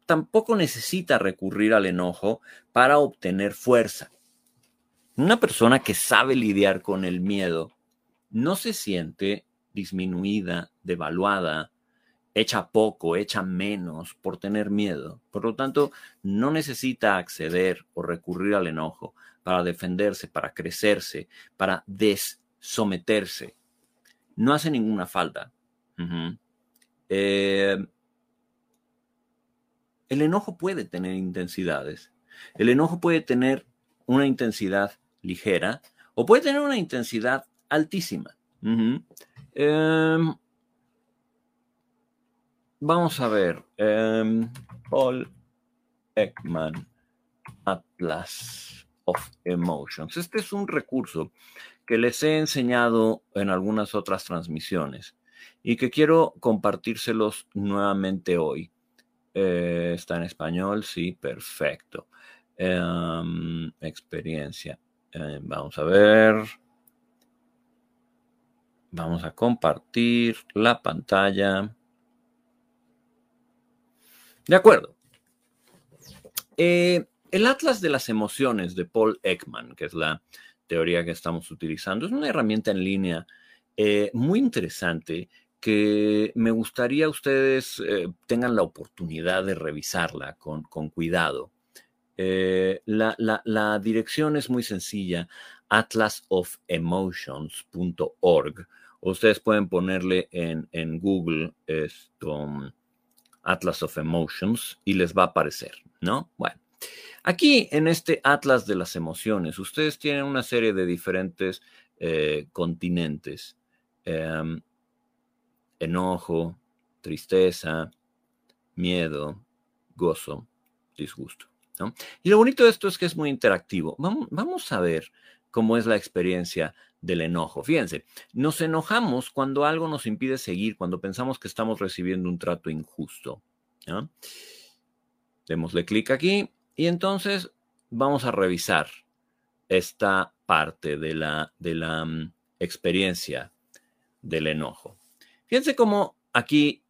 S1: tampoco necesita recurrir al enojo para obtener fuerza. Una persona que sabe lidiar con el miedo no se siente disminuida, devaluada, hecha poco, hecha menos por tener miedo. Por lo tanto, no necesita acceder o recurrir al enojo para defenderse, para crecerse, para desometerse. No hace ninguna falta. El enojo puede tener intensidades. El enojo puede tener una intensidad ligera o puede tener una intensidad altísima. Em, vamos a ver. Em, Paul Ekman, Atlas of Emotions. Este es un recurso que les he enseñado en algunas otras transmisiones y que quiero compartírselos nuevamente hoy. Eh, está en español, sí, perfecto. Em, experiencia. Eh, vamos a ver. Vamos a compartir la pantalla. De acuerdo. Eh, el Atlas de las Emociones de Paul Ekman, que es la teoría que estamos utilizando, es una herramienta en línea muy interesante que me gustaría ustedes eh, tengan la oportunidad de revisarla con, cuidado. Eh, la, dirección es muy sencilla, atlasofemotions.org. Ustedes pueden ponerle en, en Google esto, Atlas of Emotions y les va a aparecer, ¿no? Bueno, Aquí en este Atlas de las Emociones, ustedes tienen una serie de diferentes eh, continentes. Em, enojo, tristeza, miedo, gozo, disgusto. Y lo bonito de esto es que es muy interactivo. Vamos, a ver cómo es la experiencia del enojo. Fíjense, nos enojamos cuando algo nos impide seguir, cuando pensamos que estamos recibiendo un trato injusto. Démosle clic aquí y entonces vamos a revisar esta parte de la, de la mm, experiencia del enojo. Fíjense cómo aquí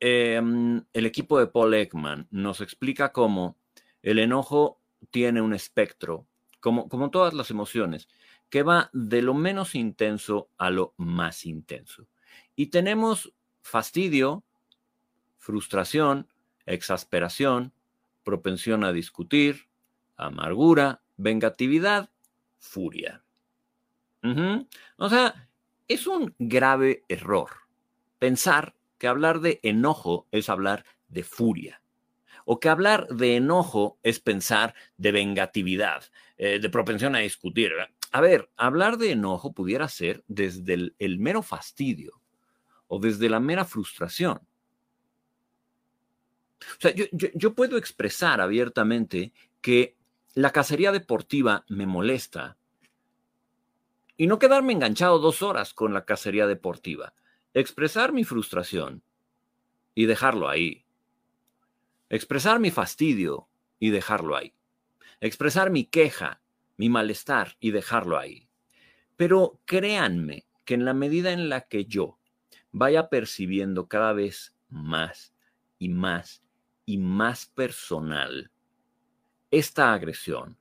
S1: em, el equipo de Paul Ekman nos explica cómo el enojo tiene un espectro, como, como todas las emociones, que va de lo menos intenso a lo más intenso. Y tenemos fastidio, frustración, exasperación, propensión a discutir, amargura, vengatividad, furia. O sea, es un grave error pensar que hablar de enojo es hablar de furia o que hablar de enojo es pensar de vengatividad, eh, de propensión a discutir. A ver, hablar de enojo pudiera ser desde el, mero fastidio o desde la mera frustración. O sea, yo, puedo expresar abiertamente que la cacería deportiva me molesta y no quedarme enganchado dos horas con la cacería deportiva. Expresar mi frustración y dejarlo ahí. Expresar mi fastidio y dejarlo ahí. Expresar mi queja mi malestar y dejarlo ahí. Pero créanme que en la medida en la que yo vaya percibiendo cada vez más y más y más personal esta agresión,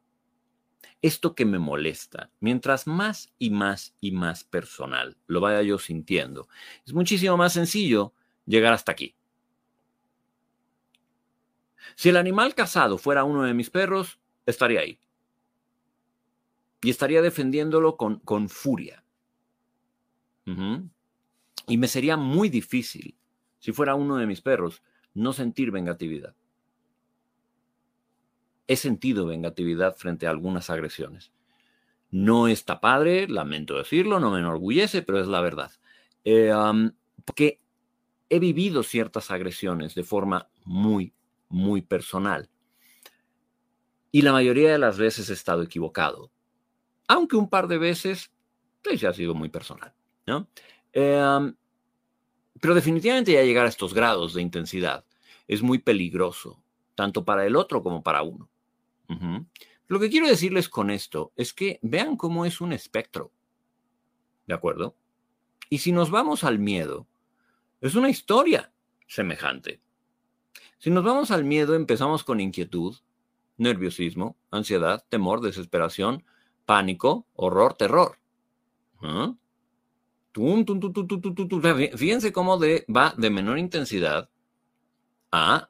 S1: esto que me molesta, mientras más y más y más personal lo vaya yo sintiendo, es muchísimo más sencillo llegar hasta aquí. Si el animal cazado fuera uno de mis perros, estaría ahí y estaría defendiéndolo con, con furia. Y me sería muy difícil, si fuera uno de mis perros, no sentir vengatividad. He sentido vengatividad frente a algunas agresiones. No está padre, lamento decirlo, no me enorgullece, pero es la verdad. Eh, porque he vivido ciertas agresiones de forma muy, muy personal. Y la mayoría de las veces he estado equivocado aunque un par de veces pues, ha sido muy personal, ¿no? Em, pero definitivamente ya llegar a estos grados de intensidad es muy peligroso, tanto para el otro como para uno. Lo que quiero decirles con esto es que vean cómo es un espectro, ¿de acuerdo? Y si nos vamos al miedo, es una historia semejante. Si nos vamos al miedo, empezamos con inquietud, nerviosismo, ansiedad, temor, desesperación, pánico, horror, terror. Fíjense cómo va de menor intensidad a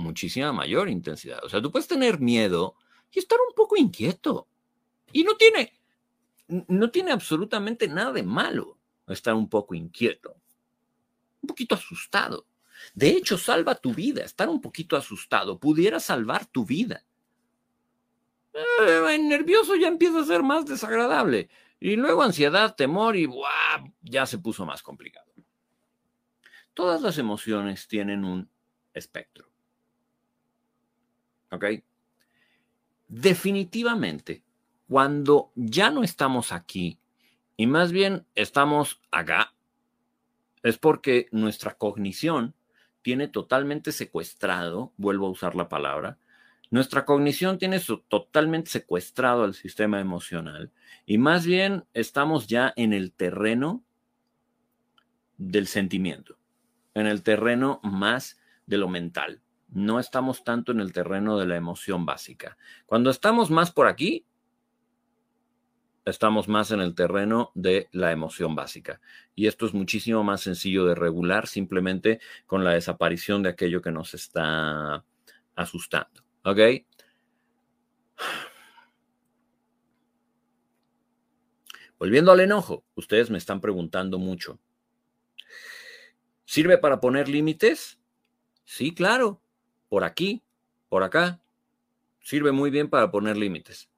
S1: muchísima mayor intensidad. O sea, tú puedes tener miedo y estar un poco inquieto. Y no tiene, no tiene absolutamente nada de malo estar un poco inquieto, un poquito asustado. De hecho, salva tu vida. Estar un poquito asustado pudiera salvar tu vida. Eh, nervioso ya empieza a ser más desagradable. Y luego ansiedad, temor y ya se puso más complicado. Todas las emociones tienen un espectro. ¿Ok? Definitivamente, cuando ya no estamos aquí y más bien estamos acá, es porque nuestra cognición tiene totalmente secuestrado, vuelvo a usar la palabra, nuestra cognición tiene totalmente secuestrado al sistema emocional y más bien estamos ya en el terreno del sentimiento, en el terreno más de lo mental. No estamos tanto en el terreno de la emoción básica. Cuando estamos más por aquí, estamos más en el terreno de la emoción básica. Y esto es muchísimo más sencillo de regular simplemente con la desaparición de aquello que nos está asustando. ¿Ok? Volviendo al enojo, ustedes me están preguntando mucho. ¿Sirve para poner límites? Sí, claro. Por aquí, por acá. Sirve muy bien para poner límites.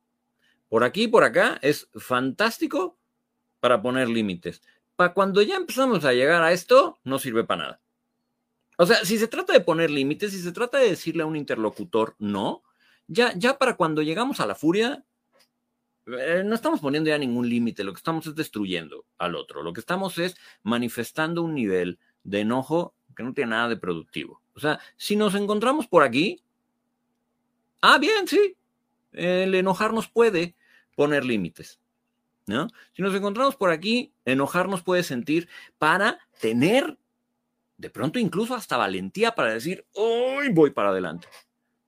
S1: Por aquí, por acá, es fantástico para poner límites. Para cuando ya empezamos a llegar a esto, no sirve para nada. O sea, si se trata de poner límites, si se trata de decirle a un interlocutor no, ya, ya para cuando llegamos a la furia, eh, no estamos poniendo ya ningún límite, lo que estamos es destruyendo al otro, lo que estamos es manifestando un nivel de enojo que no tiene nada de productivo. O sea, si nos encontramos por aquí, ah, bien, sí, el enojarnos puede poner límites. ¿No? Si nos encontramos por aquí, enojarnos puede sentir para tener de pronto incluso hasta valentía para decir, hoy voy para adelante.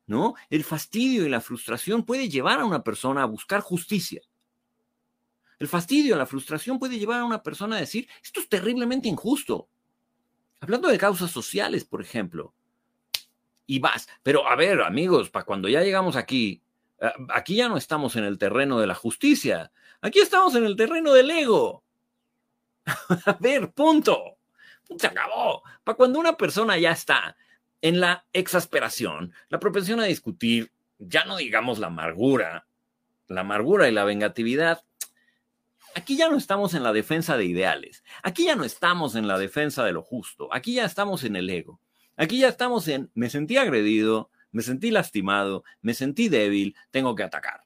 S1: ¿No? El fastidio y la frustración puede llevar a una persona a buscar justicia. El fastidio, la frustración puede llevar a una persona a decir, esto es terriblemente injusto. Hablando de causas sociales, por ejemplo. Y vas, pero a ver, amigos, para cuando ya llegamos aquí, Ah, aquí ya no estamos en el terreno de la justicia, aquí estamos en el terreno del ego. A ver, punto. Se acabó. Para cuando una persona ya está en la exasperación, la propensión a discutir, ya no digamos la amargura, la amargura y la vengatividad, aquí ya no estamos en la defensa de ideales, aquí ya no estamos en la defensa de lo justo, aquí ya estamos en el ego, aquí ya estamos en me sentí agredido, me sentí lastimado, me sentí débil, tengo que atacar.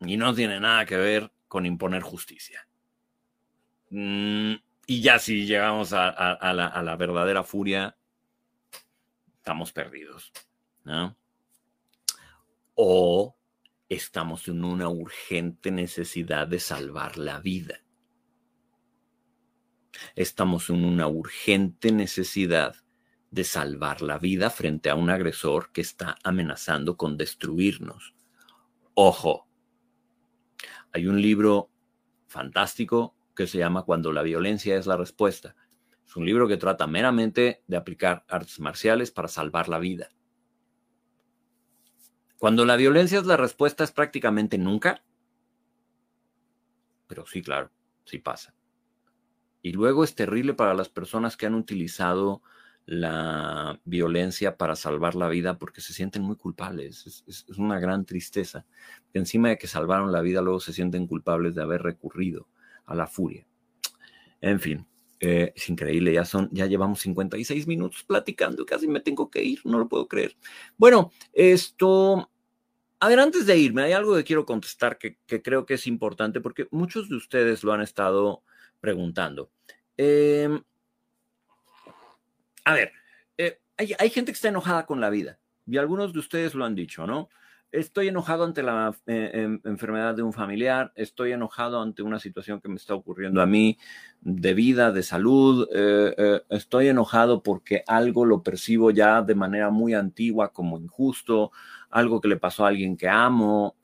S1: Y no tiene nada que ver con imponer justicia. Mm, y ya si llegamos a, la, verdadera furia, estamos perdidos. O estamos en una urgente necesidad de salvar la vida. Estamos en una urgente necesidad de salvar la vida frente a un agresor que está amenazando con destruirnos. Ojo, hay un libro fantástico que se llama Cuando la violencia es la respuesta. Es un libro que trata meramente de aplicar artes marciales para salvar la vida. Cuando la violencia es la respuesta es prácticamente nunca. Pero sí, claro, sí pasa. Y luego es terrible para las personas que han utilizado la violencia para salvar la vida porque se sienten muy culpables. Es, una gran tristeza. Encima de que salvaron la vida, luego se sienten culpables de haber recurrido a la furia. En fin, eh, es increíble, ya son, ya llevamos 56 minutos platicando, casi me tengo que ir, no lo puedo creer. Bueno, esto, a ver, antes de irme, hay algo que quiero contestar que, creo que es importante porque muchos de ustedes lo han estado preguntando. Em, a ver, eh, hay, hay gente que está enojada con la vida y algunos de ustedes lo han dicho, ¿no? estoy enojado ante la eh, em, enfermedad de un familiar, estoy enojado ante una situación que me está ocurriendo a mí de vida, de salud, eh, eh, estoy enojado porque algo lo percibo ya de manera muy antigua como injusto, algo que le pasó a alguien que amo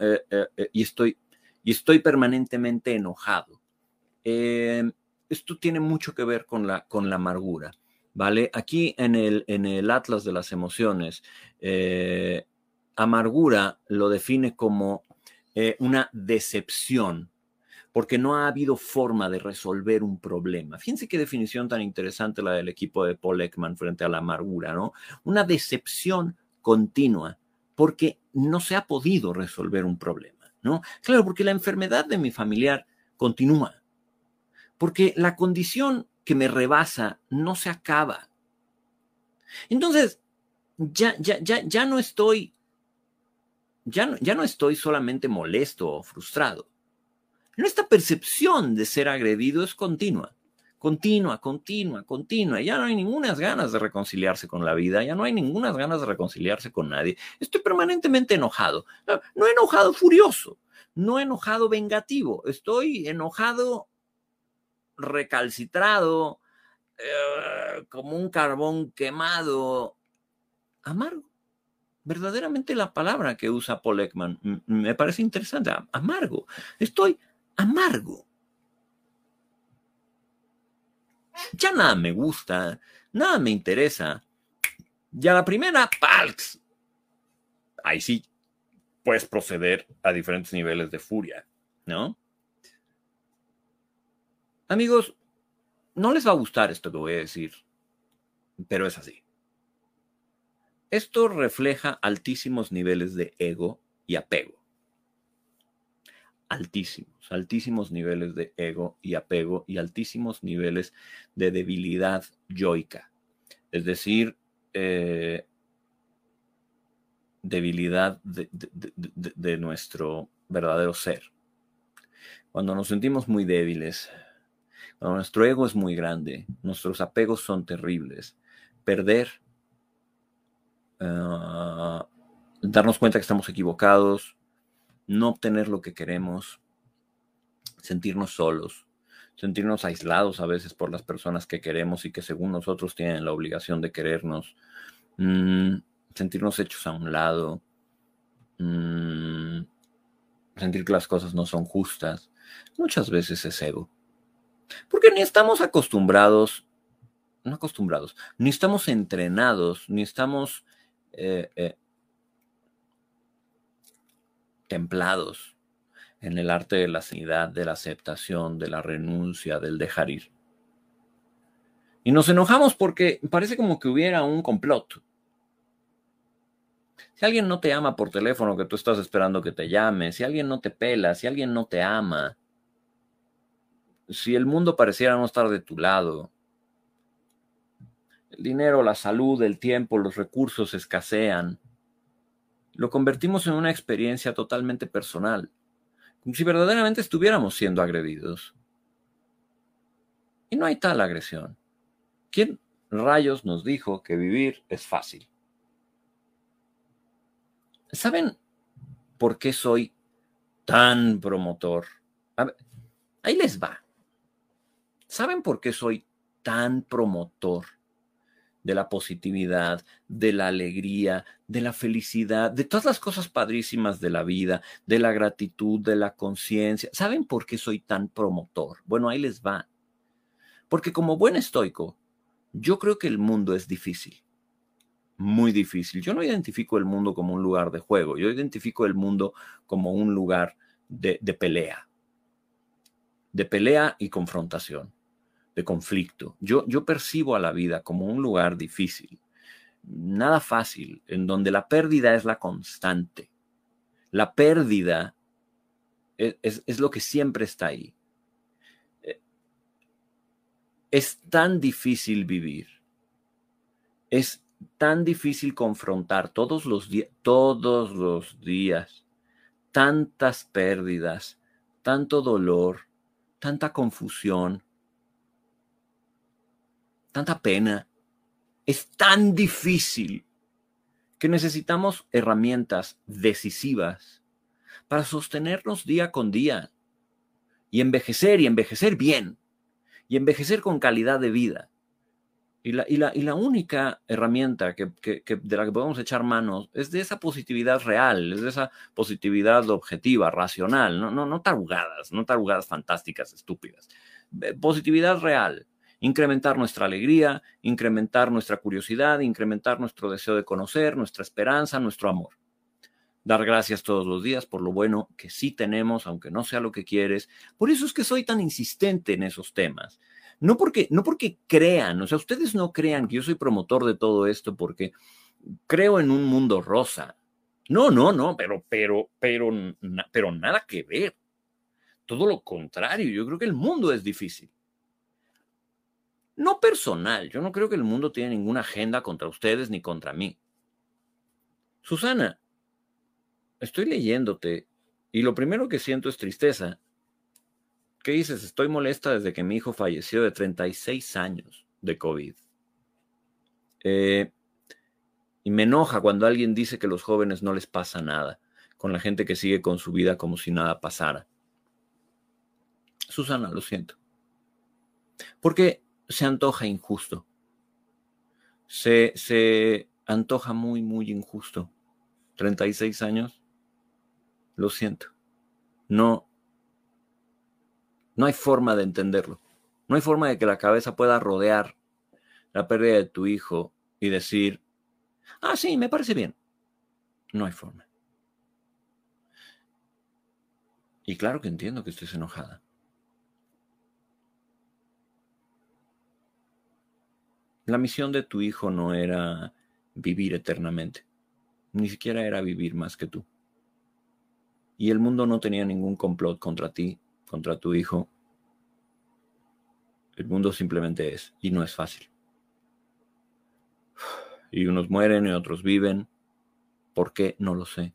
S1: y, estoy, y estoy permanentemente enojado. esto tiene mucho que ver con la, con la amargura. ¿Vale? Aquí en el, en el Atlas de las Emociones, amargura lo define como eh, una decepción, porque no ha habido forma de resolver un problema. Fíjense qué definición tan interesante la del equipo de Paul Ekman frente a la amargura, ¿no? Una decepción continua, porque no se ha podido resolver un problema, ¿no? Claro, porque la enfermedad de mi familiar continúa, porque la condición que me rebasa no se acaba. Entonces, ya, ya, ya, ya no estoy ya no, estoy solamente molesto o frustrado. Nuestra percepción de ser agredido es continua, continua, continua, continua. Ya no hay ninguna ganas de reconciliarse con la vida, ya no hay ninguna ganas de reconciliarse con nadie. Estoy permanentemente enojado. No enojado furioso, no enojado vengativo, estoy enojado recalcitrado, eh, como un carbón quemado, amargo verdaderamente la palabra que usa Paul Ekman. Me parece interesante, amargo. Estoy amargo. Ya nada me gusta, nada me interesa. Ya la primera, ¡palx! Ahí sí puedes proceder a diferentes niveles de furia, ¿no? Amigos, no les va a gustar esto que voy a decir, pero es así. Esto refleja altísimos niveles de ego y apego. Altísimos, altísimos niveles de ego y apego y altísimos niveles de debilidad yoica. Es decir, eh, debilidad de nuestro verdadero ser. Cuando nos sentimos muy débiles, cuando nuestro ego es muy grande, nuestros apegos son terribles, perder Ah, darnos cuenta que estamos equivocados, no obtener lo que queremos, sentirnos solos, sentirnos aislados a veces por las personas que queremos y que según nosotros tienen la obligación de querernos, mm, sentirnos hechos a un lado, mm, sentir que las cosas no son justas, muchas veces es ego. Porque ni estamos acostumbrados, no acostumbrados, ni estamos entrenados, ni estamos eh, eh, templados en el arte de la sanidad, de la aceptación, de la renuncia, del dejar ir. Y nos enojamos porque parece como que hubiera un complot. Si alguien no te ama por teléfono que tú estás esperando que te llame, si alguien no te pela, si alguien no te ama, si el mundo pareciera no estar de tu lado, el dinero, la salud, el tiempo, los recursos escasean, lo convertimos en una experiencia totalmente personal, como si verdaderamente estuviéramos siendo agredidos. Y no hay tal agresión. ¿Quién rayos nos dijo que vivir es fácil? ¿Saben por qué soy tan promotor? ahí les va. ¿Saben por qué soy tan promotor de la positividad, de la alegría, de la felicidad, de todas las cosas padrísimas de la vida, de la gratitud, de la conciencia? ¿Saben por qué soy tan promotor? Bueno, ahí les va. Porque como buen estoico, yo creo que el mundo es difícil muy difícil. Yo no identifico el mundo como un lugar de juego, yo identifico el mundo como un lugar de, pelea, de pelea y confrontación, de conflicto. Yo, yo percibo a la vida como un lugar difícil, nada fácil, en donde la pérdida es la constante. La pérdida es, es lo que siempre está ahí. Eh, es tan difícil vivir. Es tan difícil confrontar todos los todos los días, tantas pérdidas, tanto dolor, tanta confusión, tanta pena. Es tan difícil que necesitamos herramientas decisivas para sostenernos día con día y envejecer y envejecer bien y envejecer con calidad de vida. Y la, y la, única herramienta que, de la que podemos echar manos es de esa positividad real, es de esa positividad objetiva, racional, no, no, no tarugadas, no tarugadas fantásticas, estúpidas. Positividad real, incrementar nuestra alegría, incrementar nuestra curiosidad, incrementar nuestro deseo de conocer, nuestra esperanza, nuestro amor. Dar gracias todos los días por lo bueno que sí tenemos, aunque no sea lo que quieres. Por eso es que soy tan insistente en esos temas. No porque, no porque crean, o sea, ustedes no crean que yo soy promotor de todo esto porque creo en un mundo rosa. No, no, no, pero, pero, pero, pero nada que ver. Todo lo contrario, yo creo que el mundo es difícil. No personal, yo no creo que el mundo tiene ninguna agenda contra ustedes ni contra mí. Susana, estoy leyéndote y lo primero que siento es tristeza ¿Qué dices? Estoy molesta desde que mi hijo falleció de 36 años de COVID. Eh, y me enoja cuando alguien dice que los jóvenes no les pasa nada, con la gente que sigue con su vida como si nada pasara. Susana, lo siento. Porque se antoja injusto. Se, se antoja muy, muy injusto. 36 años. Lo siento. No, no hay forma de entenderlo. No hay forma de que la cabeza pueda rodear la pérdida de tu hijo y decir, ah, sí, me parece bien. No hay forma. Y claro que entiendo que estés enojada. La misión de tu hijo no era vivir eternamente, ni siquiera era vivir más que tú. Y el mundo no tenía ningún complot contra ti contra tu hijo. El mundo simplemente es y no es fácil. Y unos mueren y otros viven. ¿Por qué? No lo sé.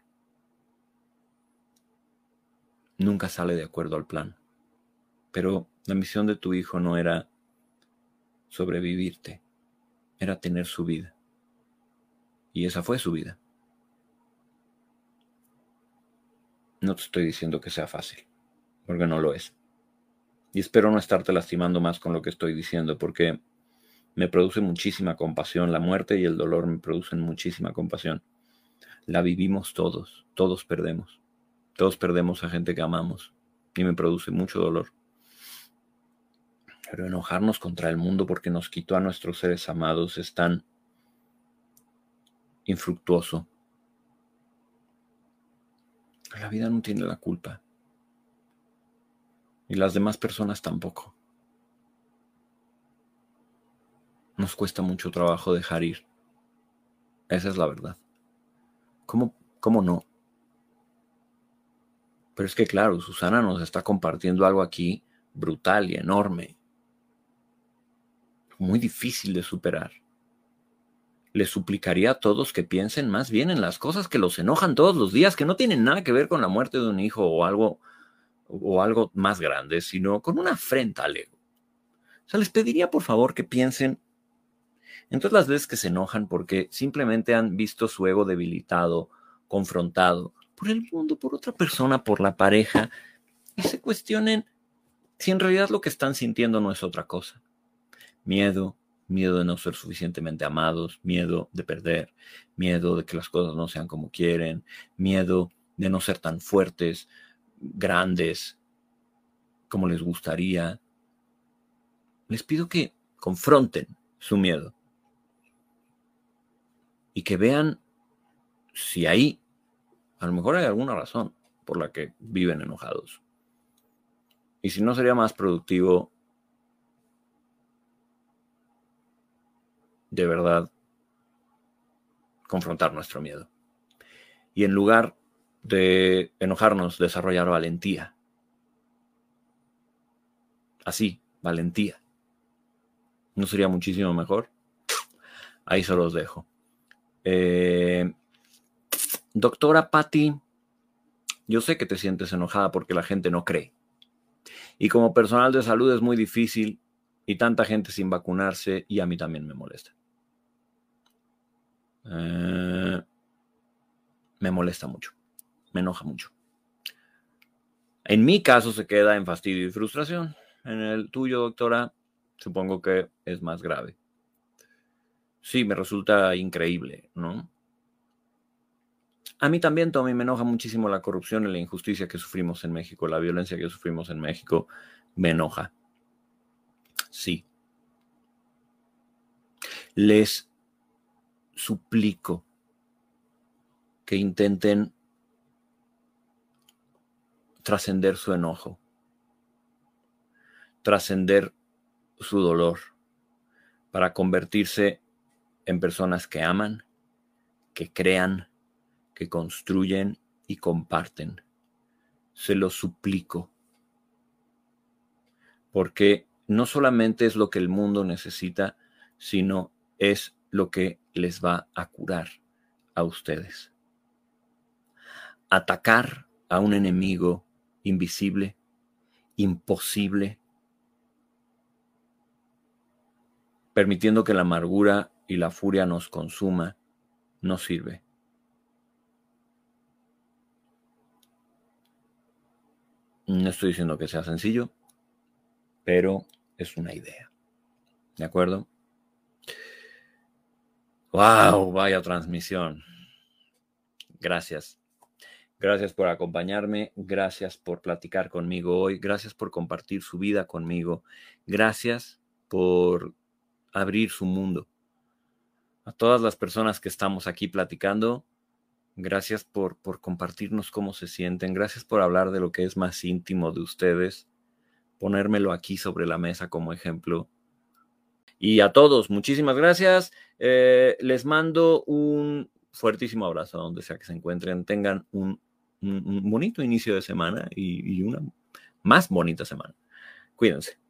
S1: Nunca sale de acuerdo al plan. Pero la misión de tu hijo no era sobrevivirte, era tener su vida. Y esa fue su vida. No te estoy diciendo que sea fácil porque no lo es. Y espero no estarte lastimando más con lo que estoy diciendo, porque me produce muchísima compasión. La muerte y el dolor me producen muchísima compasión. La vivimos todos, todos perdemos. Todos perdemos a gente que amamos y me produce mucho dolor. Pero enojarnos contra el mundo porque nos quitó a nuestros seres amados es tan infructuoso. La vida no tiene la culpa. Y las demás personas tampoco. Nos cuesta mucho trabajo dejar ir. Esa es la verdad. ¿Cómo, cómo no? Pero es que claro, Susana nos está compartiendo algo aquí brutal y enorme. Muy difícil de superar. Le suplicaría a todos que piensen más bien en las cosas que los enojan todos los días, que no tienen nada que ver con la muerte de un hijo o algo, o algo más grande, sino con una afrenta al ego. O sea, les pediría por favor que piensen en todas las veces que se enojan porque simplemente han visto su ego debilitado, confrontado por el mundo, por otra persona, por la pareja, y se cuestionen si en realidad lo que están sintiendo no es otra cosa. Miedo, miedo de no ser suficientemente amados, miedo de perder, miedo de que las cosas no sean como quieren, miedo de no ser tan fuertes, grandes, como les gustaría. Les pido que confronten su miedo y que vean si ahí, a lo mejor hay alguna razón por la que viven enojados. Y si no sería más productivo de verdad confrontar nuestro miedo. Y en lugar de enojarnos, desarrollar valentía. Así, valentía. ¿No sería muchísimo mejor? Ahí se los dejo. Eh, doctora Patty, yo sé que te sientes enojada porque la gente no cree. Y como personal de salud es muy difícil y tanta gente sin vacunarse y a mí también me molesta. Eh, me molesta mucho, me enoja mucho. En mi caso se queda en fastidio y frustración. En el tuyo, doctora, supongo que es más grave. Sí, me resulta increíble, ¿no? A mí también, Tommy, me enoja muchísimo la corrupción y la injusticia que sufrimos en México, la violencia que sufrimos en México, me enoja. Sí. Les suplico que intenten trascender su enojo, trascender su dolor, para convertirse en personas que aman, que crean, que construyen y comparten. Se lo suplico. Porque no solamente es lo que el mundo necesita, sino es lo que les va a curar a ustedes. Atacar a un enemigo invisible, imposible, permitiendo que la amargura y la furia nos consuma, no sirve. No estoy diciendo que sea sencillo, pero es una idea. ¿De acuerdo? ¡Wow! Vaya transmisión. Gracias. Gracias por acompañarme, gracias por platicar conmigo hoy, gracias por compartir su vida conmigo, gracias por abrir su mundo. A todas las personas que estamos aquí platicando, gracias por, por compartirnos cómo se sienten, gracias por hablar de lo que es más íntimo de ustedes, ponérmelo aquí sobre la mesa como ejemplo. Y a todos, muchísimas gracias. Eh, les mando un fuertísimo abrazo a donde sea que se encuentren. Tengan un, bonito inicio de semana y, y una más bonita semana. Cuídense.